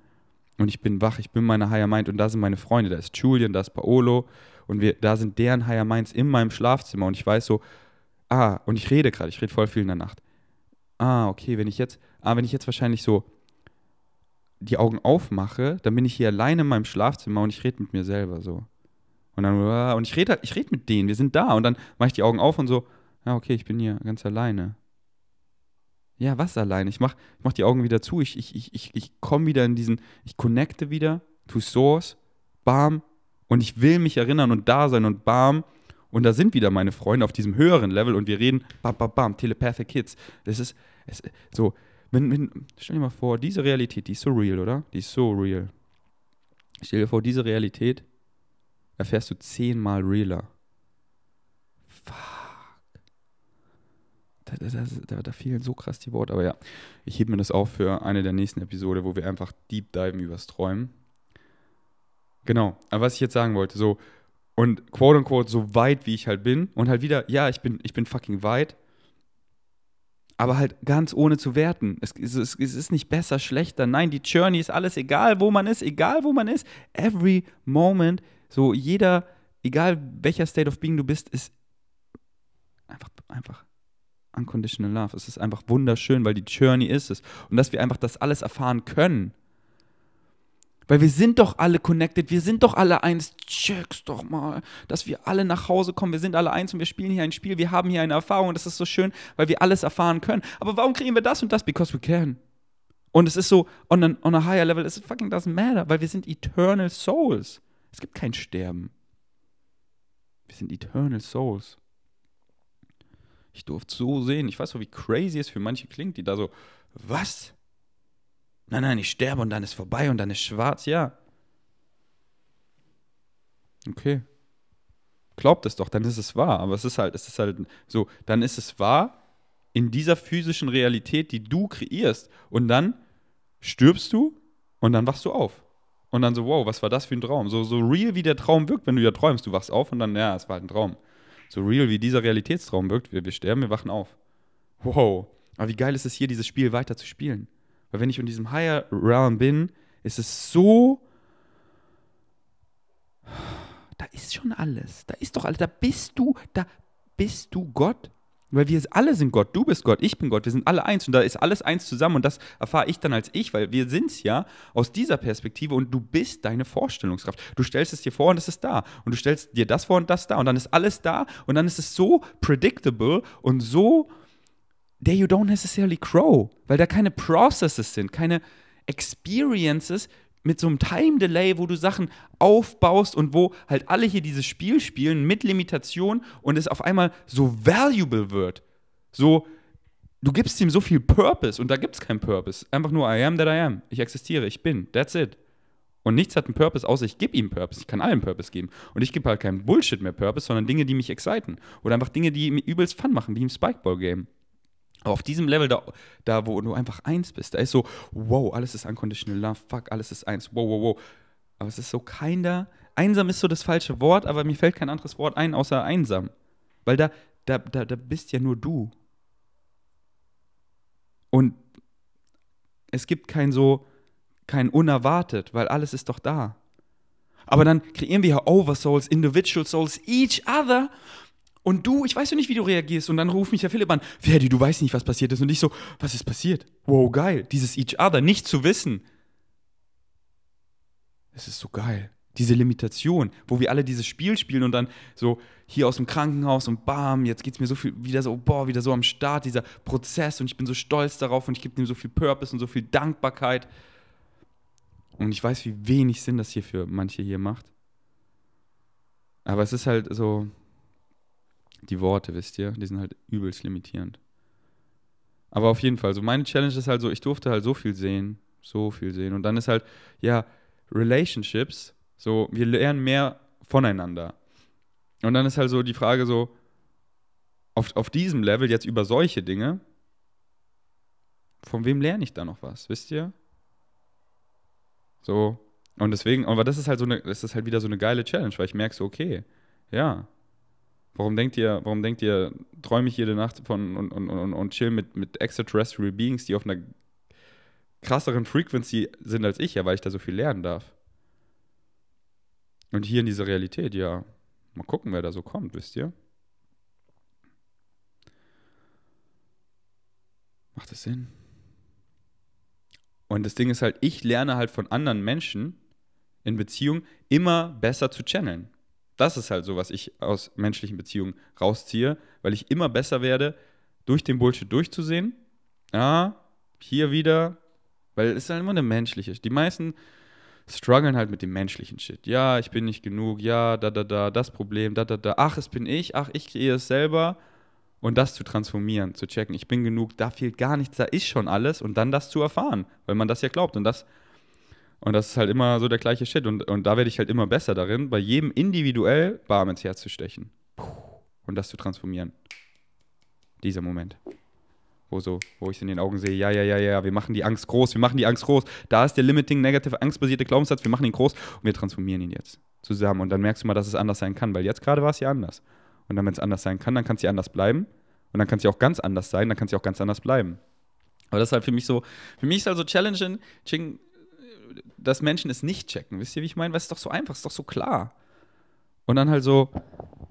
und ich bin wach, ich bin meine Higher Mind und da sind meine Freunde, da ist Julian, da ist Paolo und wir, da sind deren Higher Minds in meinem Schlafzimmer und ich weiß so, ah, und ich rede gerade, ich rede voll viel in der Nacht. Ah, okay, wenn ich jetzt, ah, wenn ich jetzt wahrscheinlich so die Augen aufmache, dann bin ich hier alleine in meinem Schlafzimmer und ich rede mit mir selber so. Und dann, ah, und ich rede, ich rede mit denen, wir sind da und dann mache ich die Augen auf und so, ja, okay, ich bin hier ganz alleine. Ja, was allein? Ich mach, ich mach die Augen wieder zu, ich, ich, ich, ich, komme wieder in diesen, ich connecte wieder to Source, bam, und ich will mich erinnern und da sein und bam. Und da sind wieder meine Freunde auf diesem höheren Level und wir reden, bam, bam, bam, Telepathic Kids. Das ist, es, so, wenn, wenn, stell dir mal vor, diese Realität, die ist so real, oder? Die ist so real. Stell dir vor, diese Realität erfährst du zehnmal realer. Fuck. Da, da, da, da, fehlen so krass die Worte, aber ja, ich hebe mir das auf für eine der nächsten Episode, wo wir einfach deep diven übers Träumen. Genau, aber was ich jetzt sagen wollte, so, und quote unquote, so weit wie ich halt bin, und halt wieder, ja, ich bin, ich bin fucking weit, aber halt ganz ohne zu werten. Es, es, es, ist nicht besser, schlechter. Nein, die Journey ist alles, egal wo man ist, egal wo man ist. Every moment, so jeder, egal welcher State of Being du bist, ist einfach, einfach Unconditional Love. Es ist einfach wunderschön, weil die Journey ist es. Und dass wir einfach das alles erfahren können. Weil wir sind doch alle connected, wir sind doch alle eins. Check's doch mal, dass wir alle nach Hause kommen. Wir sind alle eins und wir spielen hier ein Spiel. Wir haben hier eine Erfahrung. Das ist so schön, weil wir alles erfahren können. Aber warum kriegen wir das und das? Because we can. Und es ist so, on a, on a higher level, it fucking doesn't matter, weil wir sind eternal souls. Es gibt kein Sterben. Wir sind eternal souls. Ich durfte so sehen. Ich weiß so, wie crazy es für manche klingt, die da so, was? Nein, nein, ich sterbe und dann ist vorbei und dann ist schwarz, ja. Okay. Glaubt es doch, dann ist es wahr. Aber es ist halt, es ist halt so, dann ist es wahr in dieser physischen Realität, die du kreierst. Und dann stirbst du und dann wachst du auf. Und dann so, wow, was war das für ein Traum? So, so real wie der Traum wirkt, wenn du ja träumst. Du wachst auf und dann, ja, es war halt ein Traum so real wie dieser Realitätstraum wirkt, wir, wir sterben, wir wachen auf. Wow. Aber wie geil ist es hier, dieses Spiel weiter zu spielen? Weil wenn ich in diesem Higher Realm bin, ist es so. Da ist schon alles. Da ist doch alles. Da bist du, da bist du Gott. Weil wir alle sind Gott, du bist Gott, ich bin Gott, wir sind alle eins. Und da ist alles eins zusammen. Und das erfahre ich dann als ich, weil wir sind es ja aus dieser Perspektive. Und du bist deine Vorstellungskraft. Du stellst es dir vor und es ist da. Und du stellst dir das vor und das da. Und dann ist alles da. Und dann ist es so predictable und so there you don't necessarily grow, weil da keine Processes sind, keine Experiences, mit so einem Time Delay, wo du Sachen aufbaust und wo halt alle hier dieses Spiel spielen mit Limitation und es auf einmal so valuable wird. So, du gibst ihm so viel Purpose und da gibt es keinen Purpose. Einfach nur I am that I am. Ich existiere, ich bin. That's it. Und nichts hat einen Purpose, außer ich gebe ihm Purpose. Ich kann allen Purpose geben. Und ich gebe halt keinen Bullshit mehr Purpose, sondern Dinge, die mich exciten. Oder einfach Dinge, die mir übelst Fun machen, wie im Spikeball-Game. Aber auf diesem Level, da, da, wo du einfach eins bist, da ist so, wow, alles ist unconditional love, fuck, alles ist eins, wow, wow, wow. Aber es ist so keiner, einsam ist so das falsche Wort, aber mir fällt kein anderes Wort ein, außer einsam. Weil da, da, da, da bist ja nur du. Und es gibt kein so, kein unerwartet, weil alles ist doch da. Aber dann kreieren wir ja Oversouls, Individual Souls, each other und du, ich weiß ja nicht, wie du reagierst. Und dann ruft mich der Philipp an, Ferdi, du weißt nicht, was passiert ist. Und ich so, was ist passiert? Wow, geil. Dieses Each Other, nicht zu wissen. Es ist so geil. Diese Limitation, wo wir alle dieses Spiel spielen und dann so hier aus dem Krankenhaus und bam, jetzt geht es mir so viel, wieder so, boah, wieder so am Start, dieser Prozess und ich bin so stolz darauf und ich gebe ihm so viel Purpose und so viel Dankbarkeit. Und ich weiß, wie wenig Sinn das hier für manche hier macht. Aber es ist halt so, die Worte, wisst ihr, die sind halt übelst limitierend. Aber auf jeden Fall, so meine Challenge ist halt so, ich durfte halt so viel sehen, so viel sehen. Und dann ist halt, ja, Relationships, so, wir lernen mehr voneinander. Und dann ist halt so die Frage so, auf, auf diesem Level jetzt über solche Dinge, von wem lerne ich da noch was, wisst ihr? So, und deswegen, aber das ist halt so eine, das ist halt wieder so eine geile Challenge, weil ich merke so, okay, ja, Warum denkt ihr, warum denkt ihr, träume ich jede Nacht von und, und, und, und chill mit, mit extraterrestrial Beings, die auf einer krasseren Frequency sind als ich, ja, weil ich da so viel lernen darf. Und hier in dieser Realität, ja, mal gucken, wer da so kommt, wisst ihr? Macht das Sinn? Und das Ding ist halt, ich lerne halt von anderen Menschen in Beziehung immer besser zu channeln. Das ist halt so, was ich aus menschlichen Beziehungen rausziehe, weil ich immer besser werde, durch den Bullshit durchzusehen. Ja, hier wieder, weil es ist halt immer eine menschliche. Die meisten strugglen halt mit dem menschlichen Shit. Ja, ich bin nicht genug, ja, da, da, da, das Problem, da, da, da. Ach, es bin ich, ach, ich kreiere es selber. Und das zu transformieren, zu checken, ich bin genug, da fehlt gar nichts, da ist schon alles und dann das zu erfahren, weil man das ja glaubt. Und das und das ist halt immer so der gleiche Shit. Und, und da werde ich halt immer besser darin, bei jedem individuell Barm ins Herz zu stechen. Und das zu transformieren. Dieser Moment. Wo, so, wo ich in den Augen sehe, ja, ja, ja, ja, wir machen die Angst groß, wir machen die Angst groß. Da ist der limiting, negative, angstbasierte Glaubenssatz, wir machen ihn groß und wir transformieren ihn jetzt zusammen. Und dann merkst du mal, dass es anders sein kann, weil jetzt gerade war es ja anders. Und dann, wenn es anders sein kann, dann kann es ja anders bleiben. Und dann kann es ja auch ganz anders sein, dann kann es ja auch ganz anders bleiben. Aber das ist halt für mich so, für mich ist halt so challenging, dass Menschen es nicht checken. Wisst ihr, wie ich meine? Weil es ist doch so einfach, es ist doch so klar. Und dann halt so,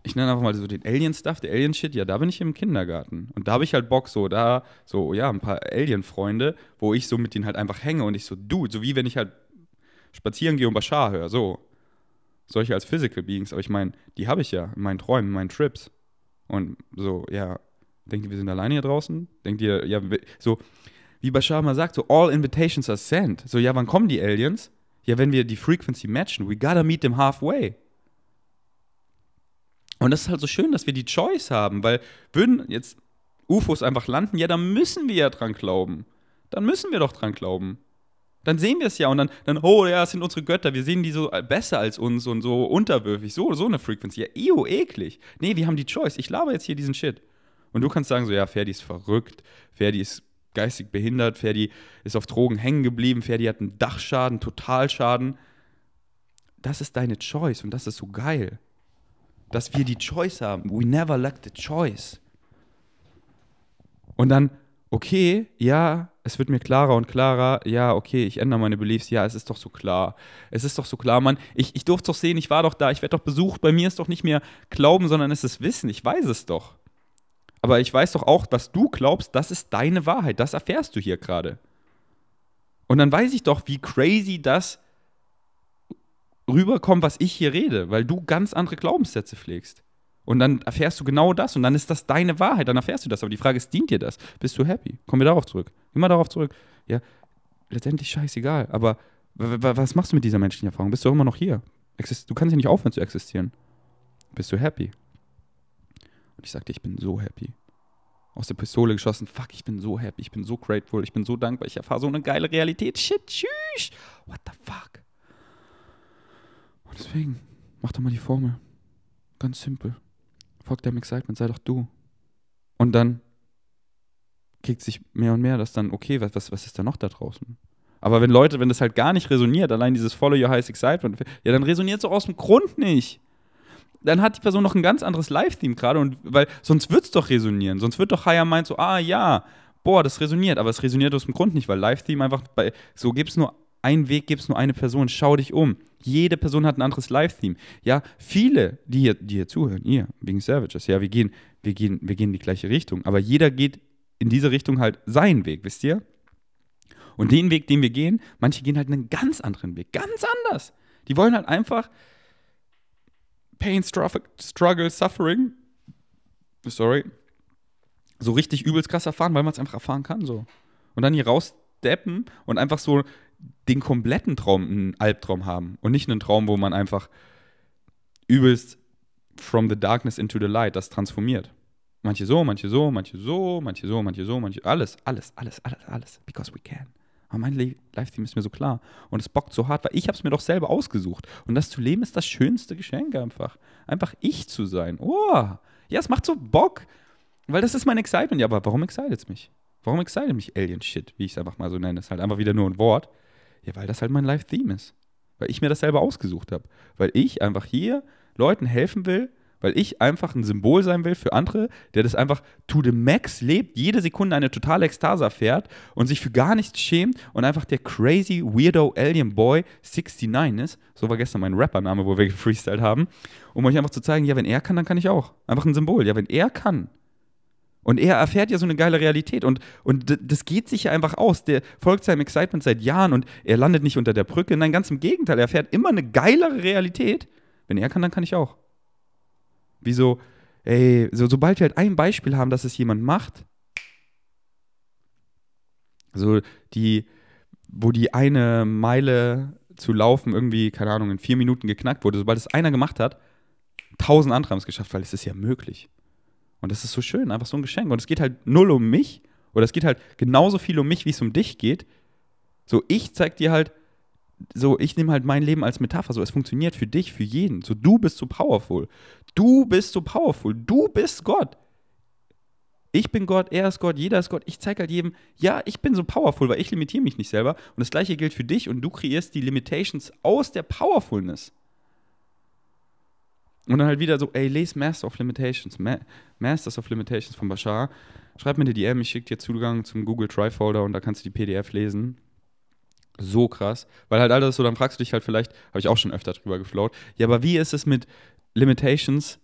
ich nenne einfach mal so den Alien-Stuff, der Alien-Shit, ja, da bin ich im Kindergarten. Und da habe ich halt Bock, so da, so, ja, ein paar Alien-Freunde, wo ich so mit denen halt einfach hänge und ich so, dude, so wie wenn ich halt spazieren gehe und Bashar höre, so. Solche als Physical Beings, aber ich meine, die habe ich ja in meinen Träumen, in meinen Trips. Und so, ja, denkt ihr, wir sind alleine hier draußen? Denkt ihr, ja, so, wie Bashar mal sagt, so all invitations are sent. So, ja, wann kommen die Aliens? Ja, wenn wir die Frequency matchen. We gotta meet them halfway. Und das ist halt so schön, dass wir die Choice haben, weil würden jetzt UFOs einfach landen, ja, dann müssen wir ja dran glauben. Dann müssen wir doch dran glauben. Dann sehen wir es ja und dann, dann, oh ja, es sind unsere Götter, wir sehen die so besser als uns und so unterwürfig, so, so eine Frequency. Ja, eo, eklig. Nee, wir haben die Choice. Ich laber jetzt hier diesen Shit. Und du kannst sagen so, ja, Ferdi ist verrückt, Ferdi ist geistig behindert, Ferdi ist auf Drogen hängen geblieben, Ferdi hat einen Dachschaden, Totalschaden. Das ist deine Choice und das ist so geil. Dass wir die Choice haben. We never lack the choice. Und dann, okay, ja, es wird mir klarer und klarer, ja, okay, ich ändere meine Beliefs, ja, es ist doch so klar. Es ist doch so klar, Mann. Ich, ich durfte doch sehen, ich war doch da, ich werde doch besucht, bei mir ist doch nicht mehr Glauben, sondern es ist Wissen, ich weiß es doch. Aber ich weiß doch auch, was du glaubst, das ist deine Wahrheit. Das erfährst du hier gerade. Und dann weiß ich doch, wie crazy das rüberkommt, was ich hier rede, weil du ganz andere Glaubenssätze pflegst. Und dann erfährst du genau das und dann ist das deine Wahrheit, dann erfährst du das. Aber die Frage ist, dient dir das? Bist du happy? Kommen wir darauf zurück. Immer darauf zurück. Ja, letztendlich scheißegal. Aber was machst du mit dieser menschlichen Erfahrung? Bist du immer noch hier? Du kannst ja nicht aufhören zu existieren. Bist du happy? Und ich sagte, ich bin so happy. Aus der Pistole geschossen, fuck, ich bin so happy, ich bin so grateful, ich bin so dankbar, ich erfahre so eine geile Realität. Shit, tschüss. What the fuck? Und deswegen, mach doch mal die Formel. Ganz simpel. Fuck dem Excitement, sei doch du. Und dann kriegt sich mehr und mehr, dass dann, okay, was, was, was ist da noch da draußen? Aber wenn Leute, wenn das halt gar nicht resoniert, allein dieses Follow Your Highest Excitement, ja, dann resoniert es auch aus dem Grund nicht dann hat die Person noch ein ganz anderes Live-Theme gerade und weil sonst wird es doch resonieren. Sonst wird doch Haya meint so, ah ja, boah, das resoniert, aber es resoniert aus dem Grund nicht, weil Live-Theme einfach bei, so gibt es nur einen Weg, gibt es nur eine Person, schau dich um. Jede Person hat ein anderes Live-Theme. Ja, viele, die hier, die hier zuhören, ihr, wegen Savages, ja, wir gehen, wir gehen, wir gehen in die gleiche Richtung, aber jeder geht in diese Richtung halt seinen Weg, wisst ihr? Und den Weg, den wir gehen, manche gehen halt einen ganz anderen Weg, ganz anders. Die wollen halt einfach Pain, Struggle, Suffering, sorry, so richtig übelst krass erfahren, weil man es einfach erfahren kann. So. Und dann hier rausdeppen und einfach so den kompletten Traum, einen Albtraum haben und nicht einen Traum, wo man einfach übelst from the darkness into the light das transformiert. Manche so, manche so, manche so, manche so, manche so, manche alles, alles, alles, alles, alles, because we can. Aber mein Live-Team ist mir so klar und es bockt so hart, weil ich habe es mir doch selber ausgesucht und das zu leben ist das schönste Geschenk einfach. Einfach ich zu sein. Oh, ja, es macht so Bock, weil das ist mein Excitement. Ja, aber warum excited es mich? Warum excited mich Alien Shit, wie ich es einfach mal so nenne? Ist halt einfach wieder nur ein Wort. Ja, weil das halt mein Live-Theme ist. Weil ich mir das selber ausgesucht habe. Weil ich einfach hier Leuten helfen will, weil ich einfach ein Symbol sein will für andere, der das einfach to the max lebt, jede Sekunde eine totale Ekstase erfährt und sich für gar nichts schämt und einfach der crazy weirdo Alien Boy 69 ist. So war gestern mein Rappername, wo wir gefreestylt haben, um euch einfach zu zeigen, ja, wenn er kann, dann kann ich auch. Einfach ein Symbol. Ja, wenn er kann, und er erfährt ja so eine geile Realität. Und, und das geht sich ja einfach aus. Der folgt seinem Excitement seit Jahren und er landet nicht unter der Brücke. Nein, ganz im Gegenteil. Er erfährt immer eine geilere Realität. Wenn er kann, dann kann ich auch. Wieso, ey, so, sobald wir halt ein Beispiel haben, dass es jemand macht, so die, wo die eine Meile zu laufen irgendwie, keine Ahnung, in vier Minuten geknackt wurde, sobald es einer gemacht hat, tausend andere haben es geschafft, weil es ist ja möglich. Und das ist so schön, einfach so ein Geschenk. Und es geht halt null um mich, oder es geht halt genauso viel um mich, wie es um dich geht. So, ich zeig dir halt, so, ich nehme halt mein Leben als Metapher. So, es funktioniert für dich, für jeden. So, du bist so powerful. Du bist so powerful. Du bist Gott. Ich bin Gott, er ist Gott, jeder ist Gott. Ich zeige halt jedem, ja, ich bin so powerful, weil ich limitiere mich nicht selber. Und das gleiche gilt für dich und du kreierst die Limitations aus der Powerfulness. Und dann halt wieder so, ey, lese Master of Limitations, Ma Masters of Limitations von Bashar. Schreib mir eine DM, ich schicke dir Zugang zum Google Drive Folder und da kannst du die PDF lesen. So krass. Weil halt alles so, dann fragst du dich halt vielleicht, habe ich auch schon öfter drüber geflowt, ja, aber wie ist es mit Limitations,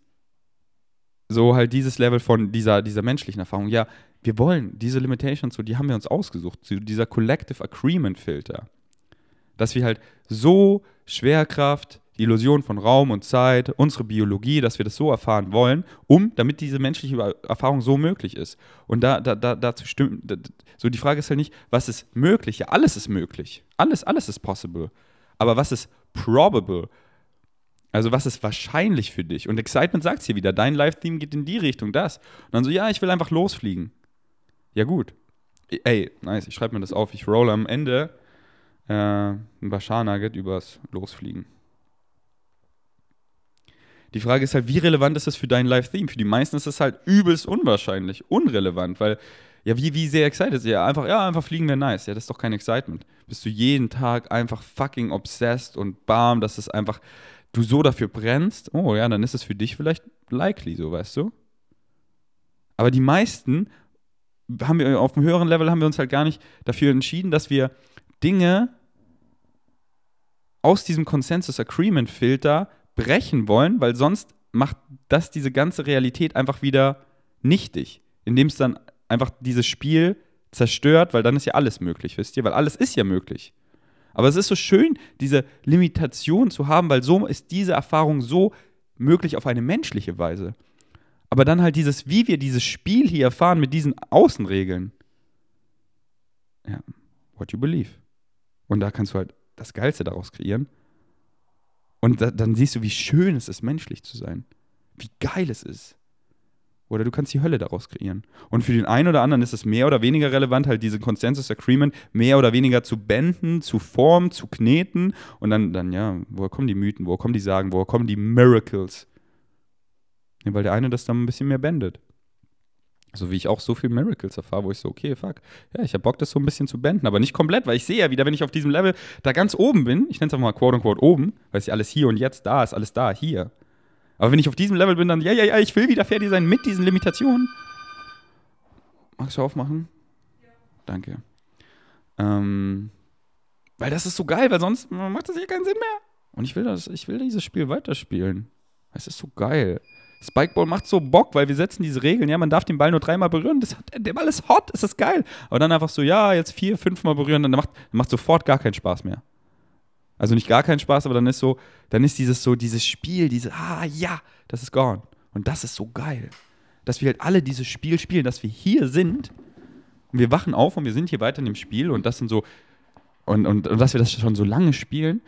so halt dieses Level von dieser, dieser menschlichen Erfahrung? Ja, wir wollen diese Limitations, so, die haben wir uns ausgesucht, so dieser Collective Agreement Filter. Dass wir halt so Schwerkraft, die Illusion von Raum und Zeit, unsere Biologie, dass wir das so erfahren wollen, um, damit diese menschliche Erfahrung so möglich ist. Und da, da, da, dazu stimmt, da, so die Frage ist halt nicht, was ist möglich? Ja, alles ist möglich. Alles, alles ist possible. Aber was ist probable? Also was ist wahrscheinlich für dich? Und Excitement sagt es hier wieder, dein Live-Theme geht in die Richtung, das. Und dann so, ja, ich will einfach losfliegen. Ja gut. Ey, nice, ich schreibe mir das auf. Ich rolle am Ende äh, ein Bashar-Nugget übers Losfliegen. Die Frage ist halt, wie relevant ist das für dein Live-Theme? Für die meisten ist das halt übelst unwahrscheinlich, unrelevant, weil, ja, wie, wie sehr excited Ja, einfach, ja, einfach fliegen wäre nice. Ja, das ist doch kein Excitement. Bist du jeden Tag einfach fucking obsessed und bam, dass es einfach, du so dafür brennst, oh ja, dann ist es für dich vielleicht likely, so, weißt du? Aber die meisten haben wir auf einem höheren Level haben wir uns halt gar nicht dafür entschieden, dass wir Dinge aus diesem Consensus Agreement Filter brechen wollen, weil sonst macht das diese ganze Realität einfach wieder nichtig, indem es dann einfach dieses Spiel zerstört, weil dann ist ja alles möglich, wisst ihr, weil alles ist ja möglich. Aber es ist so schön, diese Limitation zu haben, weil so ist diese Erfahrung so möglich auf eine menschliche Weise. Aber dann halt dieses, wie wir dieses Spiel hier erfahren mit diesen Außenregeln. Ja, what you believe. Und da kannst du halt das Geilste daraus kreieren. Und da, dann siehst du, wie schön es ist, menschlich zu sein. Wie geil es ist. Oder du kannst die Hölle daraus kreieren. Und für den einen oder anderen ist es mehr oder weniger relevant, halt diese Consensus Agreement mehr oder weniger zu benden, zu formen, zu kneten. Und dann, dann ja, woher kommen die Mythen, woher kommen die Sagen, woher kommen die Miracles? Ja, weil der eine das dann ein bisschen mehr bendet. So wie ich auch so viel Miracles erfahre, wo ich so, okay, fuck, ja, ich habe Bock, das so ein bisschen zu beenden, aber nicht komplett, weil ich sehe ja wieder, wenn ich auf diesem Level da ganz oben bin, ich nenne es einfach mal quote unquote oben, weil es ja alles hier und jetzt da ist, alles da, hier. Aber wenn ich auf diesem Level bin, dann, ja, ja, ja, ich will wieder fertig sein mit diesen Limitationen. Magst du aufmachen? Ja. Danke. Ähm, weil das ist so geil, weil sonst macht das hier keinen Sinn mehr. Und ich will das, ich will dieses Spiel weiterspielen. Es ist so geil. Spikeball macht so Bock, weil wir setzen diese Regeln, ja, man darf den Ball nur dreimal berühren, das hat, der Ball ist hot, ist das geil. Aber dann einfach so, ja, jetzt vier, fünfmal berühren, dann macht, dann macht sofort gar keinen Spaß mehr. Also nicht gar keinen Spaß, aber dann ist so, dann ist dieses so, dieses Spiel, diese, ah ja, das ist gone. Und das ist so geil. Dass wir halt alle dieses Spiel spielen, dass wir hier sind und wir wachen auf und wir sind hier weiter in dem Spiel und das sind so und, und, und dass wir das schon so lange spielen.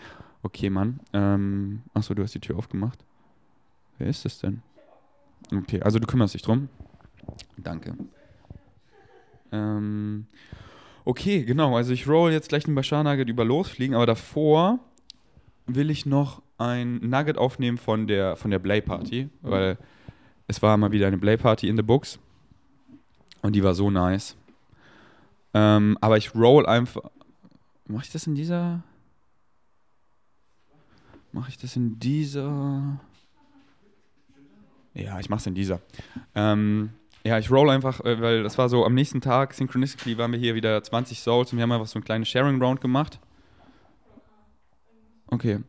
Okay, Mann. Ähm, achso, du hast die Tür aufgemacht. Wer ist das denn? Okay, also du kümmerst dich drum. Danke. Ähm, okay, genau. Also ich roll jetzt gleich den Bashar Nugget über losfliegen, aber davor will ich noch ein Nugget aufnehmen von der, von der Blay Party, weil es war mal wieder eine Blay Party in the Books und die war so nice. Ähm, aber ich roll einfach. Mache ich das in dieser? Mache ich das in dieser? Ja, ich mache es in dieser. Ähm, ja, ich roll einfach, äh, weil das war so am nächsten Tag, Synchronistically waren wir hier wieder 20 Souls und wir haben einfach so ein kleines Sharing Round gemacht. Okay.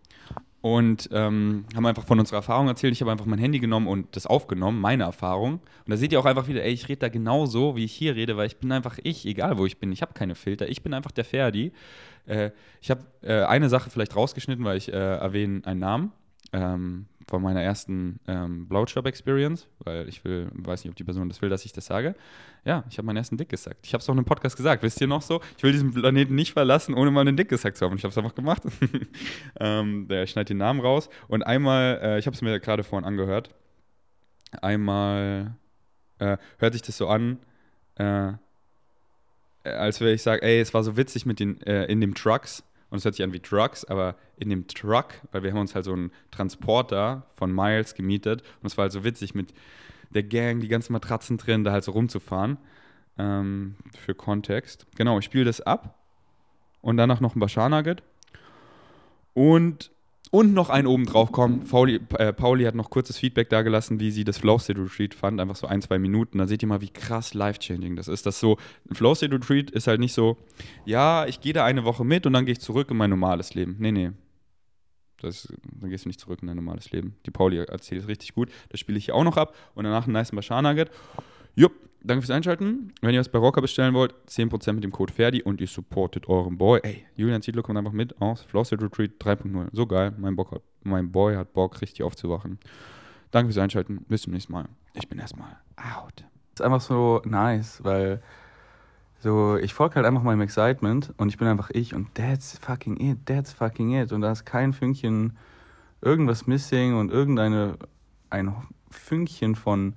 Und ähm, haben einfach von unserer Erfahrung erzählt. Ich habe einfach mein Handy genommen und das aufgenommen, meine Erfahrung. Und da seht ihr auch einfach wieder, ey, ich rede da genauso, wie ich hier rede, weil ich bin einfach ich, egal wo ich bin. Ich habe keine Filter. Ich bin einfach der Ferdi. Äh, ich habe äh, eine Sache vielleicht rausgeschnitten, weil ich äh, erwähne einen Namen ähm, von meiner ersten ähm, Blowjob-Experience, weil ich will, weiß nicht, ob die Person das will, dass ich das sage. Ja, ich habe meinen ersten Dick gesagt. Ich habe es auch in einem Podcast gesagt. Wisst ihr noch so? Ich will diesen Planeten nicht verlassen, ohne mal einen Dick gesagt zu haben. Und ich habe es einfach gemacht. ähm, ich schneide den Namen raus. Und einmal, äh, ich habe es mir gerade vorhin angehört, einmal äh, hört sich das so an, äh, als würde ich sagen, ey, es war so witzig mit den, äh, in den Trucks und es hört sich an wie Trucks, aber in dem Truck, weil wir haben uns halt so einen Transporter von Miles gemietet und es war halt so witzig mit der Gang, die ganzen Matratzen drin, da halt so rumzufahren. Ähm, für Kontext. Genau, ich spiele das ab und danach noch ein Bashar Nugget. Und und noch einen oben drauf kommen. Pauli, äh, Pauli hat noch kurzes Feedback dagelassen, wie sie das Flow State Retreat fand. Einfach so ein, zwei Minuten. Da seht ihr mal, wie krass life-changing das ist. Das so, ein Flow State Retreat ist halt nicht so, ja, ich gehe da eine Woche mit und dann gehe ich zurück in mein normales Leben. Nee, nee. Das, dann gehst du nicht zurück in dein normales Leben. Die Pauli erzählt es richtig gut. Das spiele ich hier auch noch ab. Und danach ein nice Bashar Nugget. Jupp, danke fürs Einschalten. Wenn ihr was bei Rocker bestellen wollt, 10% mit dem Code Ferdi und ihr supportet euren Boy. Ey, Julian Ziedler kommt einfach mit aus Flosset Retreat 3.0. So geil. Mein, Bock hat, mein Boy hat Bock, richtig aufzuwachen. Danke fürs Einschalten. Bis zum nächsten Mal. Ich bin erstmal out. Ist einfach so nice, weil so, ich folge halt einfach meinem Excitement und ich bin einfach ich und that's fucking it, that's fucking it. Und da ist kein Fünkchen irgendwas missing und irgendeine ein Fünkchen von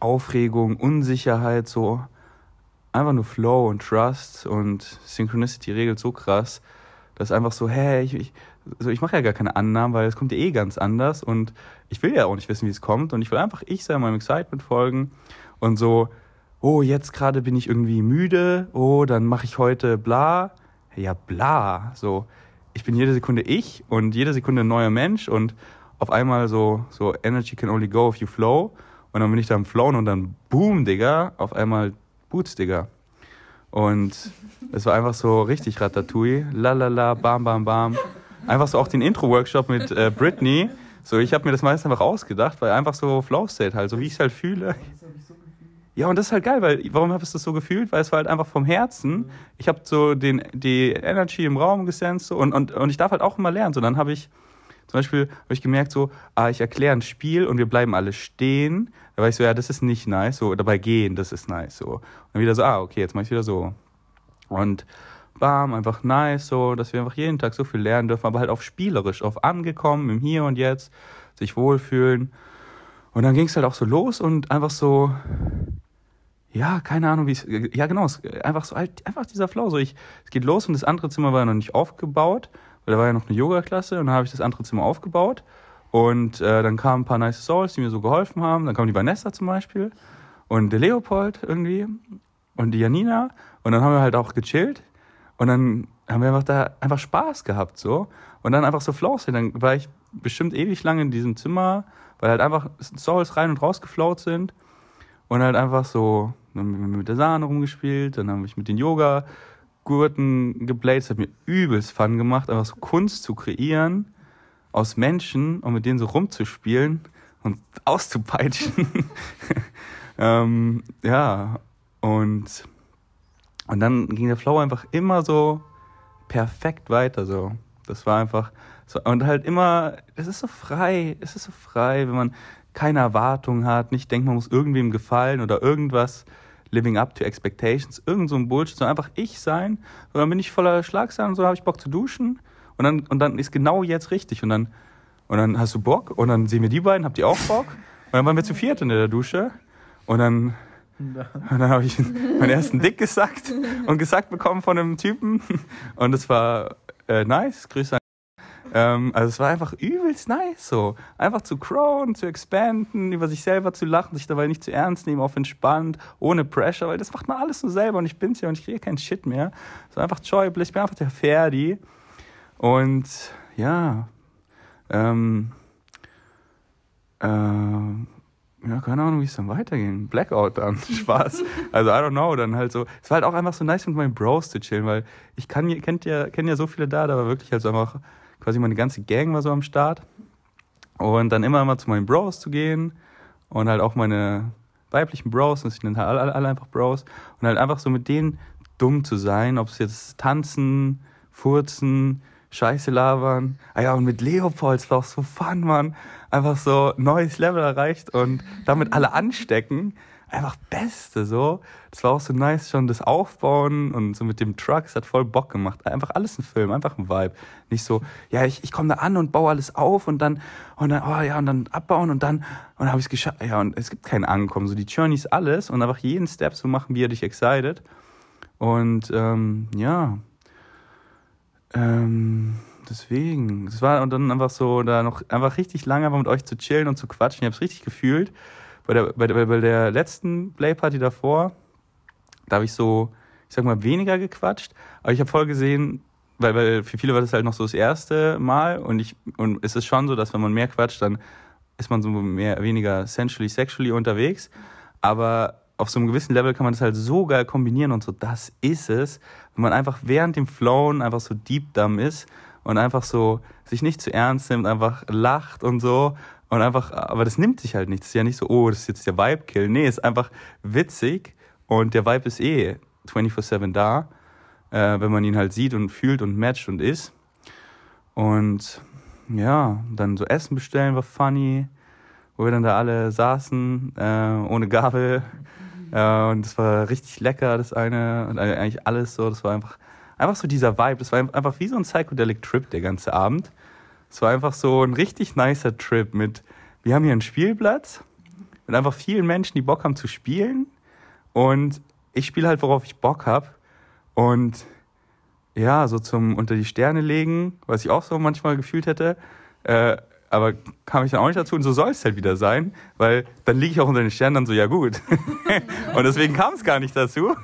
Aufregung, Unsicherheit, so einfach nur Flow und Trust und Synchronicity regelt so krass, dass einfach so, hey, ich, ich, so, ich mache ja gar keine Annahmen, weil es kommt ja eh ganz anders und ich will ja auch nicht wissen, wie es kommt und ich will einfach ich sein, meinem Excitement folgen und so, oh, jetzt gerade bin ich irgendwie müde, oh, dann mache ich heute bla, ja, bla, so, ich bin jede Sekunde ich und jede Sekunde ein neuer Mensch und auf einmal so, so Energy can only go if you flow und dann bin ich da am Flown und dann boom, Digga, auf einmal Boots, Digga. Und es war einfach so richtig Ratatouille, la la la, bam, bam, bam. Einfach so auch den Intro-Workshop mit äh, Britney. So, ich habe mir das meist einfach ausgedacht, weil einfach so Flow-State halt, so wie ich es halt fühle. Ja, und das ist halt geil, weil warum habe ich das so gefühlt? Weil es war halt einfach vom Herzen. Ich habe so den, die Energy im Raum gesenzt so, und, und, und ich darf halt auch immer lernen. So, dann habe ich zum Beispiel habe ich gemerkt, so, ah, ich erkläre ein Spiel und wir bleiben alle stehen. Da war ich so, ja, das ist nicht nice. So, dabei gehen, das ist nice. So. Und dann wieder so, ah, okay, jetzt mache ich wieder so. Und bam, einfach nice, so, dass wir einfach jeden Tag so viel lernen dürfen, aber halt auf spielerisch, auf angekommen, im Hier und Jetzt, sich wohlfühlen. Und dann ging es halt auch so los und einfach so, ja, keine Ahnung, wie es, ja genau, einfach so halt, einfach dieser Flow, so ich, es geht los und das andere Zimmer war noch nicht aufgebaut weil da war ja noch eine Yoga-Klasse und dann habe ich das andere Zimmer aufgebaut. Und äh, dann kamen ein paar nice Souls, die mir so geholfen haben. Dann kam die Vanessa zum Beispiel und der Leopold irgendwie und die Janina. Und dann haben wir halt auch gechillt. Und dann haben wir einfach da einfach Spaß gehabt so. Und dann einfach so Flows. Dann war ich bestimmt ewig lang in diesem Zimmer, weil halt einfach Souls rein und raus geflowt sind. Und halt einfach so, dann haben wir mit der Sahne rumgespielt, dann habe ich mit den Yoga Gurten gebläht. Es hat mir übelst Fun gemacht, einfach so Kunst zu kreieren aus Menschen und mit denen so rumzuspielen und auszupeitschen. ähm, ja, und, und dann ging der Flow einfach immer so perfekt weiter. So. Das war einfach so, und halt immer, es ist so frei, es ist so frei, wenn man keine Erwartung hat, nicht denkt, man muss irgendwem gefallen oder irgendwas living up to expectations, irgend so ein Bullshit, sondern einfach ich sein. Und dann bin ich voller Schlagsahne und so, habe ich Bock zu duschen. Und dann, und dann ist genau jetzt richtig. Und dann, und dann hast du Bock und dann sehen wir die beiden, habt ihr auch Bock? Und dann waren wir zu viert in der Dusche. Und dann, und dann habe ich meinen ersten Dick gesackt und gesagt bekommen von einem Typen. Und es war äh, nice. Grüße an ähm, also es war einfach übelst nice so. Einfach zu crowen, zu expanden, über sich selber zu lachen, sich dabei nicht zu ernst nehmen, auf entspannt, ohne Pressure, weil das macht man alles nur selber und ich bin's ja und ich kriege keinen Shit mehr. So einfach joyful, ich bin einfach der Ferdi. Und ja, ähm, äh, ja, keine Ahnung, wie es dann weiterging. Blackout dann, Spaß. Also, I don't know, dann halt so. Es war halt auch einfach so nice mit meinen Bros zu chillen, weil ich kann, kennt ja, kenne ja so viele da, da war wirklich halt so einfach quasi meine ganze Gang war so am Start. Und dann immer mal zu meinen Bros zu gehen und halt auch meine weiblichen Bros, und ich nenne halt alle, alle einfach Bros, und halt einfach so mit denen dumm zu sein, ob es jetzt tanzen, furzen, Scheiße labern. Ah ja, und mit Leopolds war auch so fun, man. Einfach so neues Level erreicht und damit alle anstecken einfach Beste, so. Das war auch so nice, schon das Aufbauen und so mit dem Truck, es hat voll Bock gemacht. Einfach alles ein Film, einfach ein Vibe. Nicht so, ja, ich, ich komme da an und baue alles auf und dann, und dann, oh ja, und dann abbauen und dann, und dann habe ich es geschafft. Ja, und es gibt kein Ankommen, so die Journey ist alles und einfach jeden Step so machen, wie er dich excited. Und, ähm, ja, ähm, deswegen, es war und dann einfach so, da noch einfach richtig lange einfach mit euch zu chillen und zu quatschen. Ich habe es richtig gefühlt bei der, bei der, bei der letzten Playparty davor, da habe ich so, ich sag mal, weniger gequatscht, aber ich habe voll gesehen, weil, weil für viele war das halt noch so das erste Mal und ich und es ist schon so, dass wenn man mehr quatscht, dann ist man so mehr weniger sensually sexually unterwegs, aber auf so einem gewissen Level kann man das halt so geil kombinieren und so, das ist es, wenn man einfach während dem Flown einfach so deep dumb ist und einfach so sich nicht zu ernst nimmt, einfach lacht und so und einfach, aber das nimmt sich halt nicht. Es ist ja nicht so, oh, das ist jetzt der Vibe-Kill. Nee, ist einfach witzig und der Vibe ist eh 24-7 da, äh, wenn man ihn halt sieht und fühlt und matcht und ist. Und ja, dann so Essen bestellen war funny, wo wir dann da alle saßen, äh, ohne Gabel. Äh, und das war richtig lecker, das eine. Und eigentlich alles so. Das war einfach, einfach so dieser Vibe. Das war einfach wie so ein Psychedelic Trip der ganze Abend. Es war einfach so ein richtig nicer Trip mit, wir haben hier einen Spielplatz mit einfach vielen Menschen, die Bock haben zu spielen. Und ich spiele halt, worauf ich Bock habe. Und ja, so zum unter die Sterne legen, was ich auch so manchmal gefühlt hätte. Äh, aber kam ich dann auch nicht dazu und so soll es halt wieder sein, weil dann liege ich auch unter den Sternen dann so, ja gut. und deswegen kam es gar nicht dazu.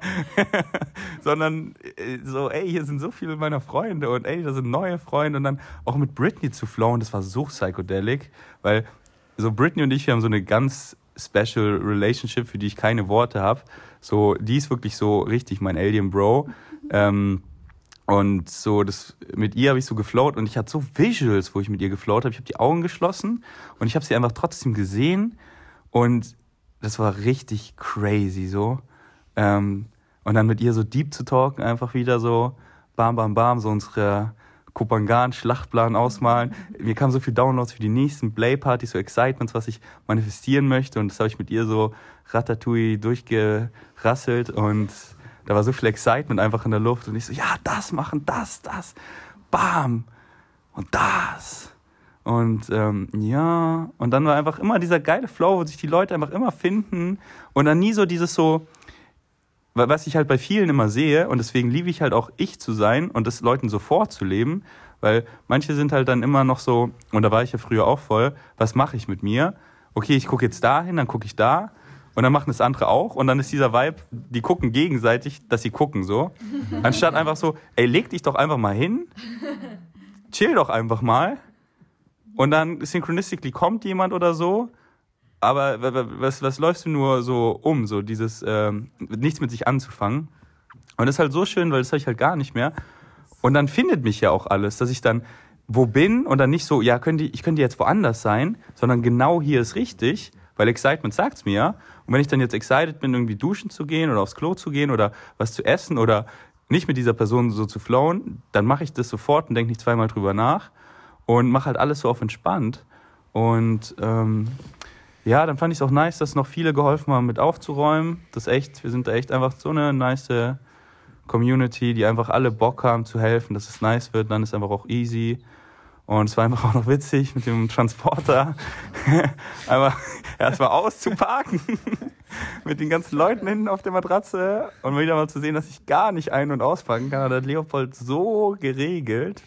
Sondern äh, so, ey, hier sind so viele meiner Freunde und ey, da sind neue Freunde und dann auch mit Britney zu flowen, das war so psychedelic, weil so Britney und ich, wir haben so eine ganz special Relationship, für die ich keine Worte habe. So, die ist wirklich so richtig mein Alien Bro. Ähm, und so, das, mit ihr habe ich so geflowt und ich hatte so Visuals, wo ich mit ihr geflowt habe. Ich habe die Augen geschlossen und ich habe sie einfach trotzdem gesehen und das war richtig crazy so. Ähm, und dann mit ihr so deep zu talken, einfach wieder so bam, bam, bam, so unsere Kopangan-Schlachtplan ausmalen. Mir kamen so viele Downloads für die nächsten Playpartys, so Excitements, was ich manifestieren möchte und das habe ich mit ihr so ratatouille durchgerasselt und da war so viel Excitement einfach in der Luft und ich so, ja, das machen, das, das, bam und das. Und ähm, ja, und dann war einfach immer dieser geile Flow, wo sich die Leute einfach immer finden und dann nie so dieses so, was ich halt bei vielen immer sehe und deswegen liebe ich halt auch ich zu sein und das Leuten so vorzuleben, weil manche sind halt dann immer noch so, und da war ich ja früher auch voll, was mache ich mit mir? Okay, ich gucke jetzt dahin, dann gucke ich da und dann machen das andere auch und dann ist dieser Vibe, die gucken gegenseitig, dass sie gucken so. Anstatt einfach so, ey, leg dich doch einfach mal hin, chill doch einfach mal und dann synchronistically kommt jemand oder so, aber was, was läufst du nur so um, so dieses, ähm, nichts mit sich anzufangen. Und das ist halt so schön, weil das habe ich halt gar nicht mehr. Und dann findet mich ja auch alles, dass ich dann wo bin und dann nicht so, ja, könnt ihr, ich könnte jetzt woanders sein, sondern genau hier ist richtig, weil Excitement sagt's mir ja. Und wenn ich dann jetzt excited bin, irgendwie duschen zu gehen oder aufs Klo zu gehen oder was zu essen oder nicht mit dieser Person so zu flowen, dann mache ich das sofort und denke nicht zweimal drüber nach und mache halt alles so auf entspannt. Und ähm, ja, dann fand ich es auch nice, dass noch viele geholfen haben, mit aufzuräumen. Das echt, wir sind da echt einfach so eine nice Community, die einfach alle Bock haben zu helfen, dass es nice wird. Dann ist einfach auch easy. Und es war einfach auch noch witzig mit dem Transporter. einfach erstmal auszuparken. mit den ganzen Leuten hinten auf der Matratze. Und wieder mal zu sehen, dass ich gar nicht ein- und auspacken kann. hat Leopold so geregelt.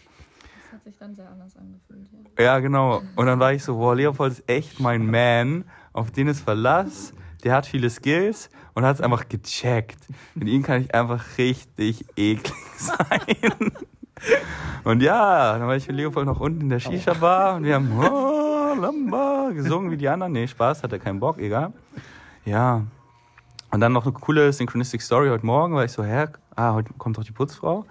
Das hat sich dann sehr anders angefühlt. Ja. ja, genau. Und dann war ich so, boah, Leopold ist echt mein Man, auf den ist Verlass. Der hat viele Skills und hat es einfach gecheckt. Mit ihm kann ich einfach richtig eklig sein. Und ja, dann war ich mit Leopold noch unten in der Shisha-Bar und wir haben oh, Lamba gesungen wie die anderen. Nee, Spaß, hat er keinen Bock, egal. Ja. Und dann noch eine coole Synchronistic Story heute Morgen, weil ich so, hä, ah, heute kommt doch die Putzfrau.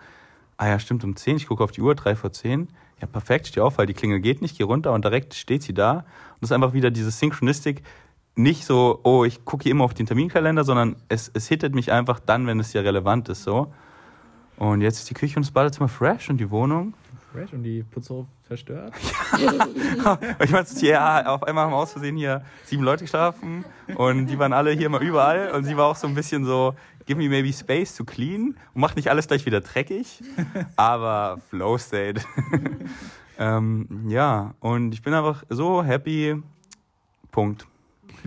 Ah ja, stimmt, um 10. Ich gucke auf die Uhr, 3 vor 10. Ja, perfekt, steh auf, weil die Klingel geht nicht, geh runter und direkt steht sie da. Und das ist einfach wieder dieses Synchronistic, nicht so, oh, ich gucke hier immer auf den Terminkalender, sondern es, es hittet mich einfach dann, wenn es ja relevant ist, so. Und jetzt ist die Küche und das Badezimmer fresh und die Wohnung. Fresh und die Putzfrau verstört. ich meine, ja, auf einmal haben aus Versehen hier sieben Leute geschlafen und die waren alle hier mal überall und sie war auch so ein bisschen so, give me maybe space to clean und macht nicht alles gleich wieder dreckig, aber Flow State. ähm, ja, und ich bin einfach so happy. Punkt.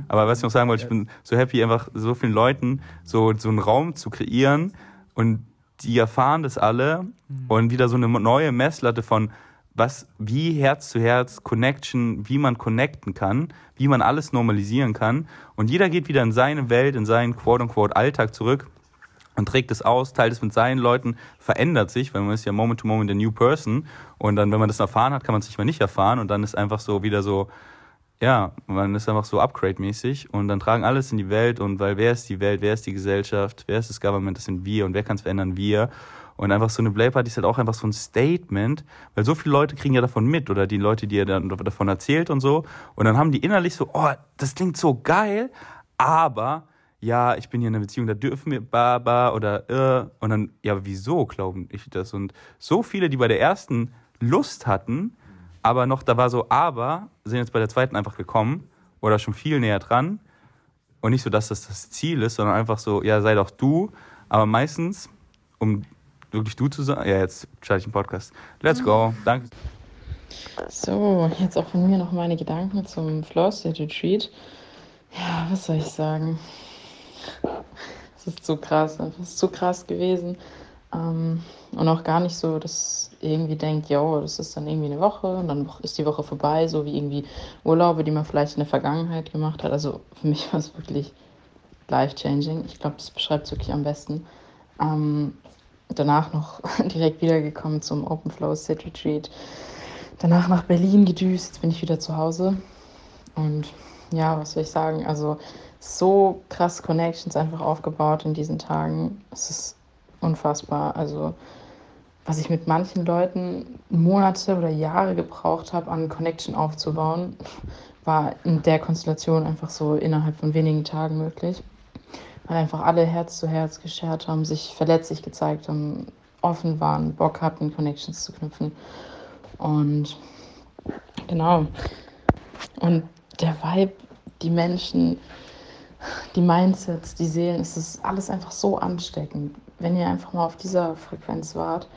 Aber was ich noch sagen wollte, ich bin so happy, einfach so vielen Leuten so, so einen Raum zu kreieren und die erfahren das alle und wieder so eine neue Messlatte von was, wie Herz zu Herz, Connection, wie man connecten kann, wie man alles normalisieren kann. Und jeder geht wieder in seine Welt, in seinen quote-unquote Alltag zurück und trägt es aus, teilt es mit seinen Leuten, verändert sich, weil man ist ja moment to moment a new person. Und dann, wenn man das erfahren hat, kann man es nicht mehr nicht erfahren. Und dann ist einfach so wieder so, ja, man ist einfach so upgrade-mäßig und dann tragen alles in die Welt und weil wer ist die Welt, wer ist die Gesellschaft, wer ist das Government, das sind wir und wer kann es verändern, wir. Und einfach so eine Playparty ist halt auch einfach so ein Statement, weil so viele Leute kriegen ja davon mit oder die Leute, die er dann davon erzählt und so. Und dann haben die innerlich so, oh, das klingt so geil, aber ja, ich bin hier in einer Beziehung, da dürfen wir Baba oder äh, und dann, ja, wieso glauben ich das? Und so viele, die bei der ersten Lust hatten, aber noch, da war so, aber sind jetzt bei der zweiten einfach gekommen oder schon viel näher dran. Und nicht so, dass das das Ziel ist, sondern einfach so, ja, sei doch du. Aber meistens, um wirklich du zu sein, ja, jetzt schalte ich einen Podcast. Let's go. Danke. So, jetzt auch von mir noch meine Gedanken zum Flow State Retreat. Ja, was soll ich sagen? Es ist so krass, ist so krass gewesen. Ähm, und auch gar nicht so, dass irgendwie denkt, ja, das ist dann irgendwie eine Woche und dann ist die Woche vorbei, so wie irgendwie Urlaube, die man vielleicht in der Vergangenheit gemacht hat. Also für mich war es wirklich life-changing. Ich glaube, das beschreibt es wirklich am besten. Ähm, danach noch direkt wiedergekommen zum Open Flow State Retreat. Danach nach Berlin gedüst, jetzt bin ich wieder zu Hause. Und ja, was soll ich sagen? Also so krass Connections einfach aufgebaut in diesen Tagen. Es ist unfassbar. Also was ich mit manchen Leuten Monate oder Jahre gebraucht habe, an Connection aufzubauen, war in der Konstellation einfach so innerhalb von wenigen Tagen möglich. Weil einfach alle Herz zu Herz geschert haben, sich verletzlich gezeigt haben, offen waren, Bock hatten, Connections zu knüpfen. Und genau. Und der Vibe, die Menschen, die Mindsets, die Seelen, es ist alles einfach so ansteckend. Wenn ihr einfach mal auf dieser Frequenz wart,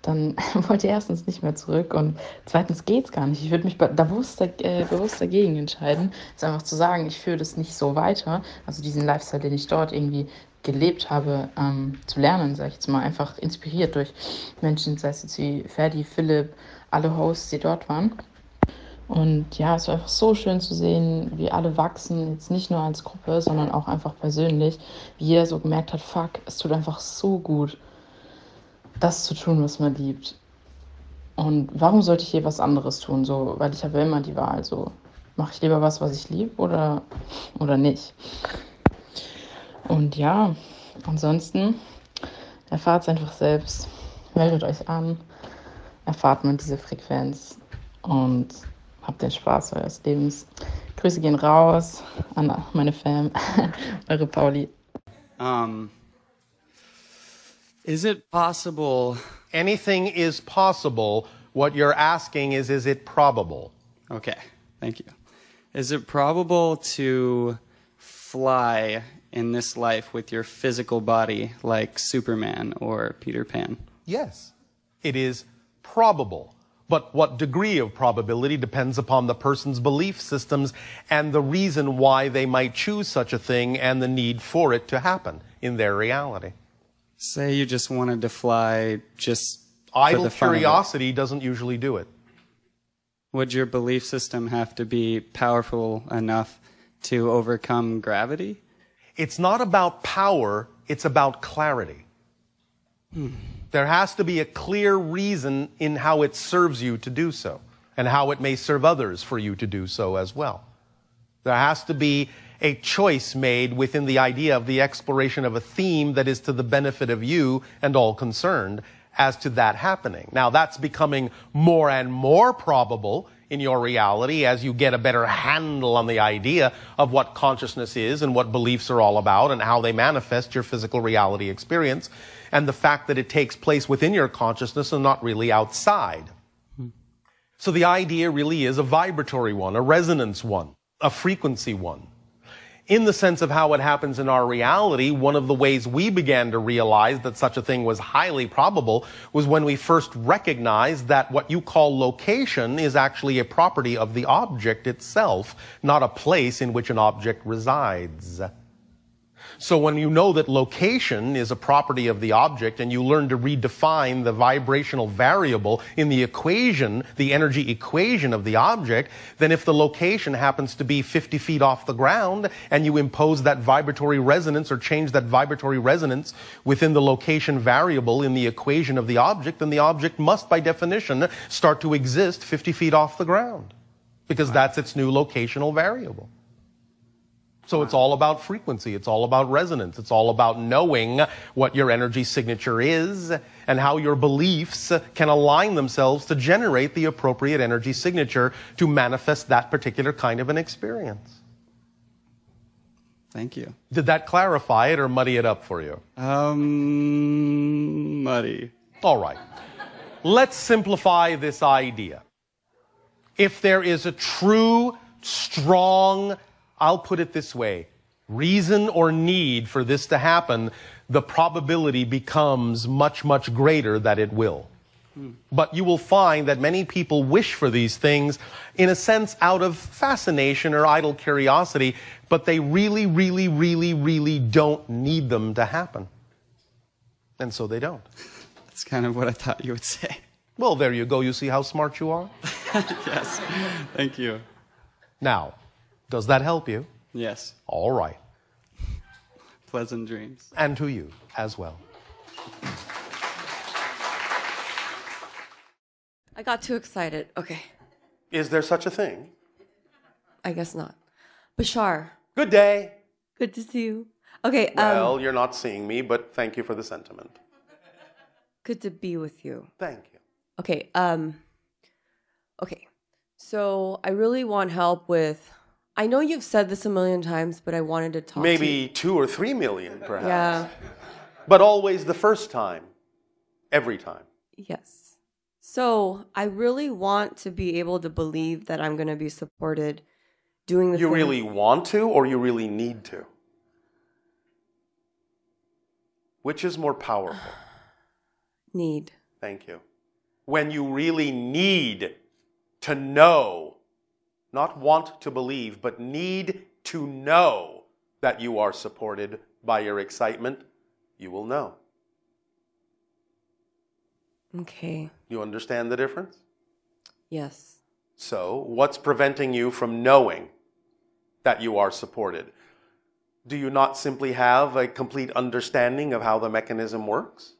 dann wollt ihr erstens nicht mehr zurück und zweitens geht es gar nicht. Ich würde mich bewusst, äh, bewusst dagegen entscheiden, es einfach zu sagen, ich führe das nicht so weiter, also diesen Lifestyle, den ich dort irgendwie gelebt habe, ähm, zu lernen, sage ich jetzt mal, einfach inspiriert durch Menschen, sei es jetzt wie Ferdi, Philipp, alle Hosts, die dort waren. Und ja, es war einfach so schön zu sehen, wie alle wachsen, jetzt nicht nur als Gruppe, sondern auch einfach persönlich, wie jeder so gemerkt hat, fuck, es tut einfach so gut das zu tun, was man liebt. Und warum sollte ich je was anderes tun? So, weil ich habe immer die Wahl. So, mache ich lieber was, was ich liebe oder, oder nicht? Und ja, ansonsten erfahrt es einfach selbst. Meldet euch an, erfahrt man diese Frequenz und habt den Spaß eures Lebens. Grüße gehen raus an meine Fam, eure Pauli. Um. Is it possible? Anything is possible. What you're asking is, is it probable? Okay, thank you. Is it probable to fly in this life with your physical body like Superman or Peter Pan? Yes, it is probable. But what degree of probability depends upon the person's belief systems and the reason why they might choose such a thing and the need for it to happen in their reality. Say you just wanted to fly just Idle the fun of it. curiosity doesn't usually do it. Would your belief system have to be powerful enough to overcome gravity? It's not about power, it's about clarity. Hmm. There has to be a clear reason in how it serves you to do so, and how it may serve others for you to do so as well. There has to be a choice made within the idea of the exploration of a theme that is to the benefit of you and all concerned as to that happening. Now, that's becoming more and more probable in your reality as you get a better handle on the idea of what consciousness is and what beliefs are all about and how they manifest your physical reality experience and the fact that it takes place within your consciousness and not really outside. So the idea really is a vibratory one, a resonance one, a frequency one. In the sense of how it happens in our reality, one of the ways we began to realize that such a thing was highly probable was when we first recognized that what you call location is actually a property of the object itself, not a place in which an object resides. So when you know that location is a property of the object and you learn to redefine the vibrational variable in the equation, the energy equation of the object, then if the location happens to be 50 feet off the ground and you impose that vibratory resonance or change that vibratory resonance within the location variable in the equation of the object, then the object must by definition start to exist 50 feet off the ground because that's its new locational variable. So it's all about frequency. It's all about resonance. It's all about knowing what your energy signature is and how your beliefs can align themselves to generate the appropriate energy signature to manifest that particular kind of an experience. Thank you. Did that clarify it or muddy it up for you? Um, muddy. All right. Let's simplify this idea. If there is a true, strong, I'll put it this way, reason or need for this to happen, the probability becomes much, much greater that it will. But you will find that many people wish for these things in a sense out of fascination or idle curiosity, but they really, really, really, really don't need them to happen. And so they don't. That's kind of what I thought you would say. Well, there you go. You see how smart you are? yes. Thank you. Now, does that help you? Yes. All right. Pleasant dreams. And to you as well. I got too excited. Okay, Is there such a thing? I guess not. Bashar, Good day. good to see you. Okay, um, Well, you're not seeing me, but thank you for the sentiment. good to be with you. Thank you. Okay, um, okay. So I really want help with. I know you've said this a million times, but I wanted to talk. to. Maybe two or three million, perhaps. Yeah. But always the first time. Every time. Yes. So I really want to be able to believe that I'm going to be supported doing the. You things- really want to, or you really need to? Which is more powerful? need. Thank you. When you really need to know, not want to believe, but need to know that you are supported by your excitement, you will know. Okay. You understand the difference? Yes. So, what's preventing you from knowing that you are supported? Do you not simply have a complete understanding of how the mechanism works?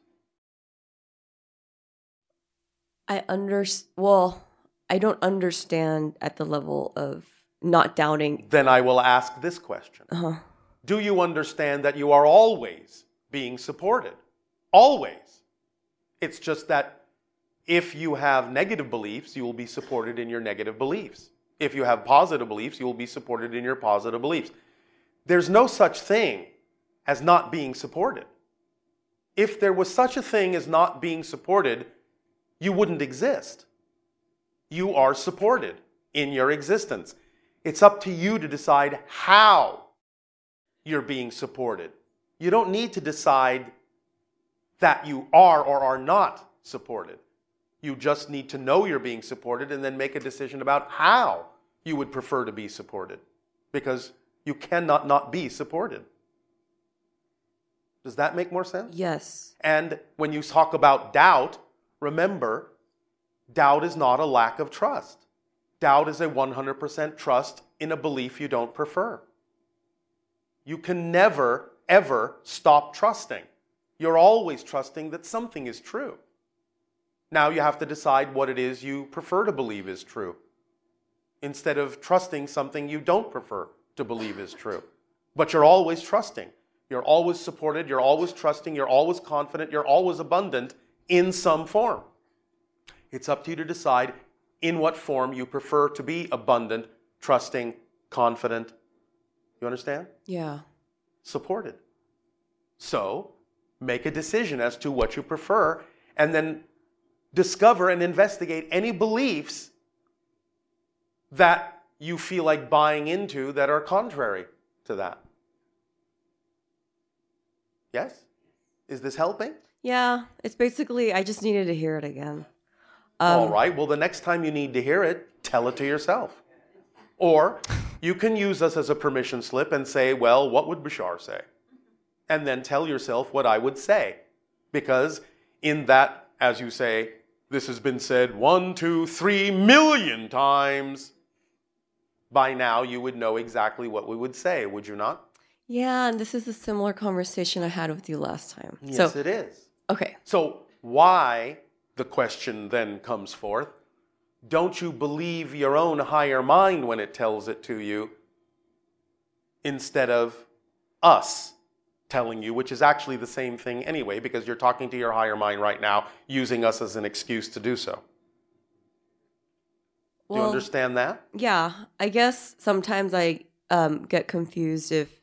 I under well, I don't understand at the level of not doubting. Then I will ask this question Uh-huh. Do you understand that you are always being supported? Always. It's just that if you have negative beliefs, you will be supported in your negative beliefs. If you have positive beliefs, you will be supported in your positive beliefs. There's no such thing as not being supported. If there was such a thing as not being supported, you wouldn't exist. You are supported in your existence. It's up to you to decide how you're being supported. You don't need to decide that you are or are not supported. You just need to know you're being supported and then make a decision about how you would prefer to be supported because you cannot not be supported. Does that make more sense? Yes. And when you talk about doubt, remember, doubt is not a lack of trust. Doubt is a 100% trust in a belief you don't prefer. You can never, ever stop trusting. You're always trusting that something is true. Now you have to decide what it is you prefer to believe is true instead of trusting something you don't prefer to believe is true. But you're always trusting. You're always supported. You're always trusting. You're always confident. You're always abundant in some form. It's up to you to decide in what form you prefer to be abundant, trusting, confident. You understand? Yeah. Supported. So make a decision as to what you prefer and then discover and investigate any beliefs that you feel like buying into that are contrary to that. Yes? Is this helping? Yeah. It's basically, I just needed to hear it again. Um, All right. Well, the next time you need to hear it, tell it to yourself. Or you can use us as a permission slip and say, well, what would Bashar say? And then tell yourself what I would say. Because in that, as you say, this has been said one, two, three million times. By now, you would know exactly what we would say, would you not? Yeah. And this is a similar conversation I had with you last time. Yes, so, it is. okay. So, why, the question then comes forth, don't you believe your own higher mind when it tells it to you instead of us telling you, which is actually the same thing anyway, because you're talking to your higher mind right now, using us as an excuse to do so? Do you understand that? Yeah, I guess sometimes I um, get confused if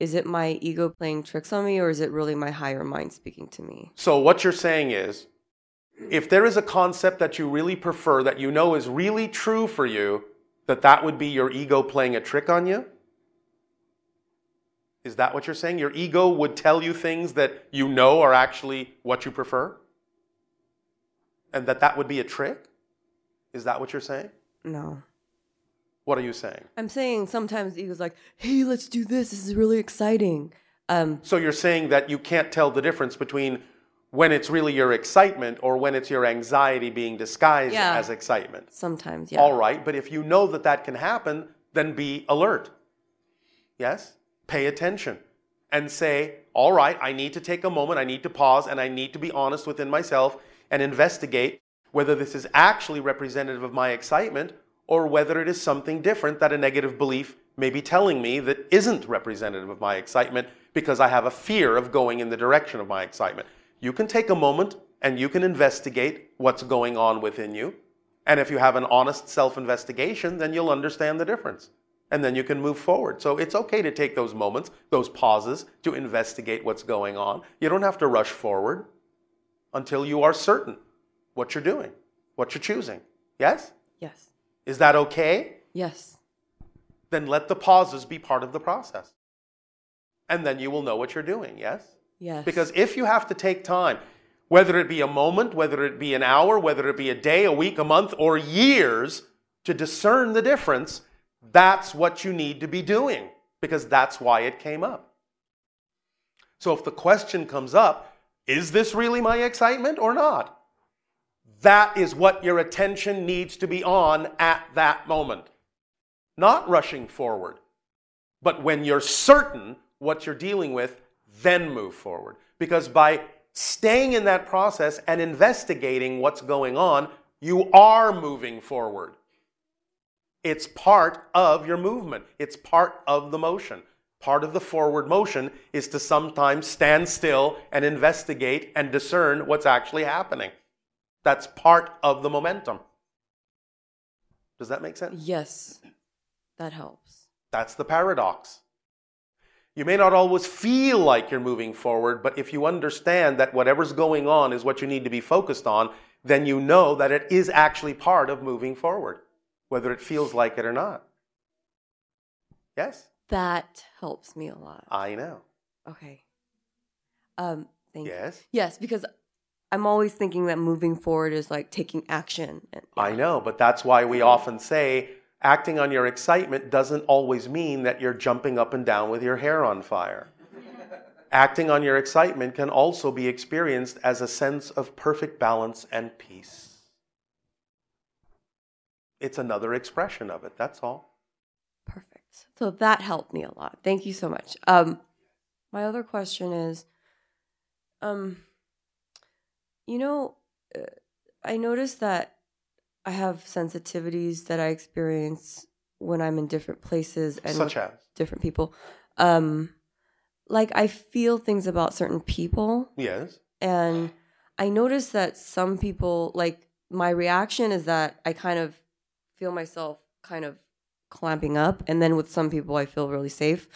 is it my ego playing tricks on me or is it really my higher mind speaking to me? So, what you're saying is, if there is a concept that you really prefer, that you know is really true for you, that that would be your ego playing a trick on you? Is that what you're saying? Your ego would tell you things that you know are actually what you prefer? And that that would be a trick? Is that what you're saying? No. What are you saying? I'm saying sometimes the ego's like, hey, let's do this. This is really exciting. Um, So, you're saying that you can't tell the difference between when it's really your excitement or when it's your anxiety being disguised Yeah. as excitement? sometimes, yeah. All right, but if you know that that can happen, then be alert. Yes? Pay attention and say, all right, I need to take a moment, I need to pause, and I need to be honest within myself and investigate whether this is actually representative of my excitement or whether it is something different that a negative belief may be telling me that isn't representative of my excitement because I have a fear of going in the direction of my excitement. You can take a moment and you can investigate what's going on within you. And if you have an honest self investigation, then you'll understand the difference. And then you can move forward. So it's okay to take those moments, those pauses to investigate what's going on. You don't have to rush forward until you are certain what you're doing, what you're choosing. Yes? Yes. Is that okay? Yes. Then let the pauses be part of the process. And then you will know what you're doing. Yes? Yes. Because if you have to take time, whether it be a moment, whether it be an hour, whether it be a day, a week, a month, or years to discern the difference, that's what you need to be doing because that's why it came up. So if the question comes up, is this really my excitement or not? That is what your attention needs to be on at that moment. Not rushing forward, but when you're certain what you're dealing with, then move forward. Because by staying in that process and investigating what's going on, you are moving forward. It's part of your movement, it's part of the motion. Part of the forward motion is to sometimes stand still and investigate and discern what's actually happening. That's part of the momentum. Does that make sense? Yes. That helps. That's the paradox. You may not always feel like you're moving forward, but if you understand that whatever's going on is what you need to be focused on, then you know that it is actually part of moving forward, whether it feels like it or not. Yes, That helps me a lot. I know. Okay. Um, thank you. Yes, Yes, because I'm always thinking that moving forward is like taking action. And, I know, but that's why we often say acting on your excitement doesn't always mean that you're jumping up and down with your hair on fire. acting on your excitement can also be experienced as a sense of perfect balance and peace. It's another expression of it, that's all. Perfect. So that helped me a lot. Thank you so much. Um, my other question is, um, you know, uh, I noticed that I have sensitivities that I experience when I'm in different places and Such as? different people. Um, like I feel things about certain people, Yes. and I notice that some people, like my reaction is that I kind of feel myself kind of clamping up, and then with some people I feel really safe.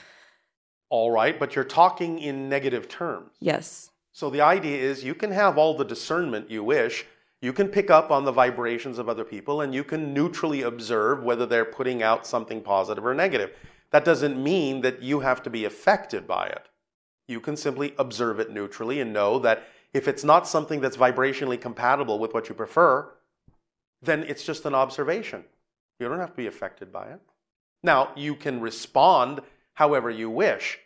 All right, but you're talking in negative terms. Yes. So the idea is you can have all the discernment you wish. You can pick up on the vibrations of other people and you can neutrally observe whether they're putting out something positive or negative. That doesn't mean that you have to be affected by it. You can simply observe it neutrally and know that if it's not something that's vibrationally compatible with what you prefer, then it's just an observation. You don't have to be affected by it. Now, you can respond however you wish,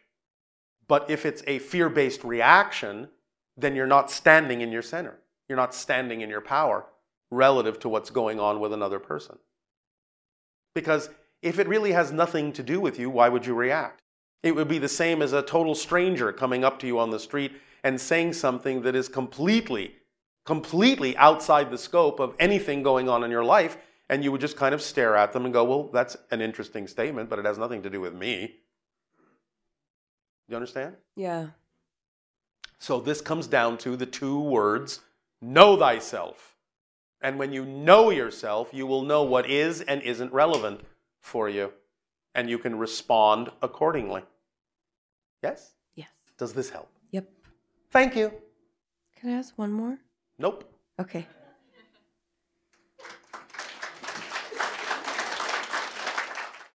but if it's a fear based reaction, then you're not standing in your center. You're not standing in your power relative to what's going on with another person. Because if it really has nothing to do with you, why would you react? It would be the same as a total stranger coming up to you on the street and saying something that is completely, completely outside the scope of anything going on in your life, and you would just kind of stare at them and go, Well, that's an interesting statement, but it has nothing to do with me. You understand? Yeah. So this comes down to the two words know thyself. And when you know yourself, you will know what is and isn't relevant for you. And you can respond accordingly. Yes? Yes. Does this help? Yep. Thank you. Can I ask one more? Nope. Okay.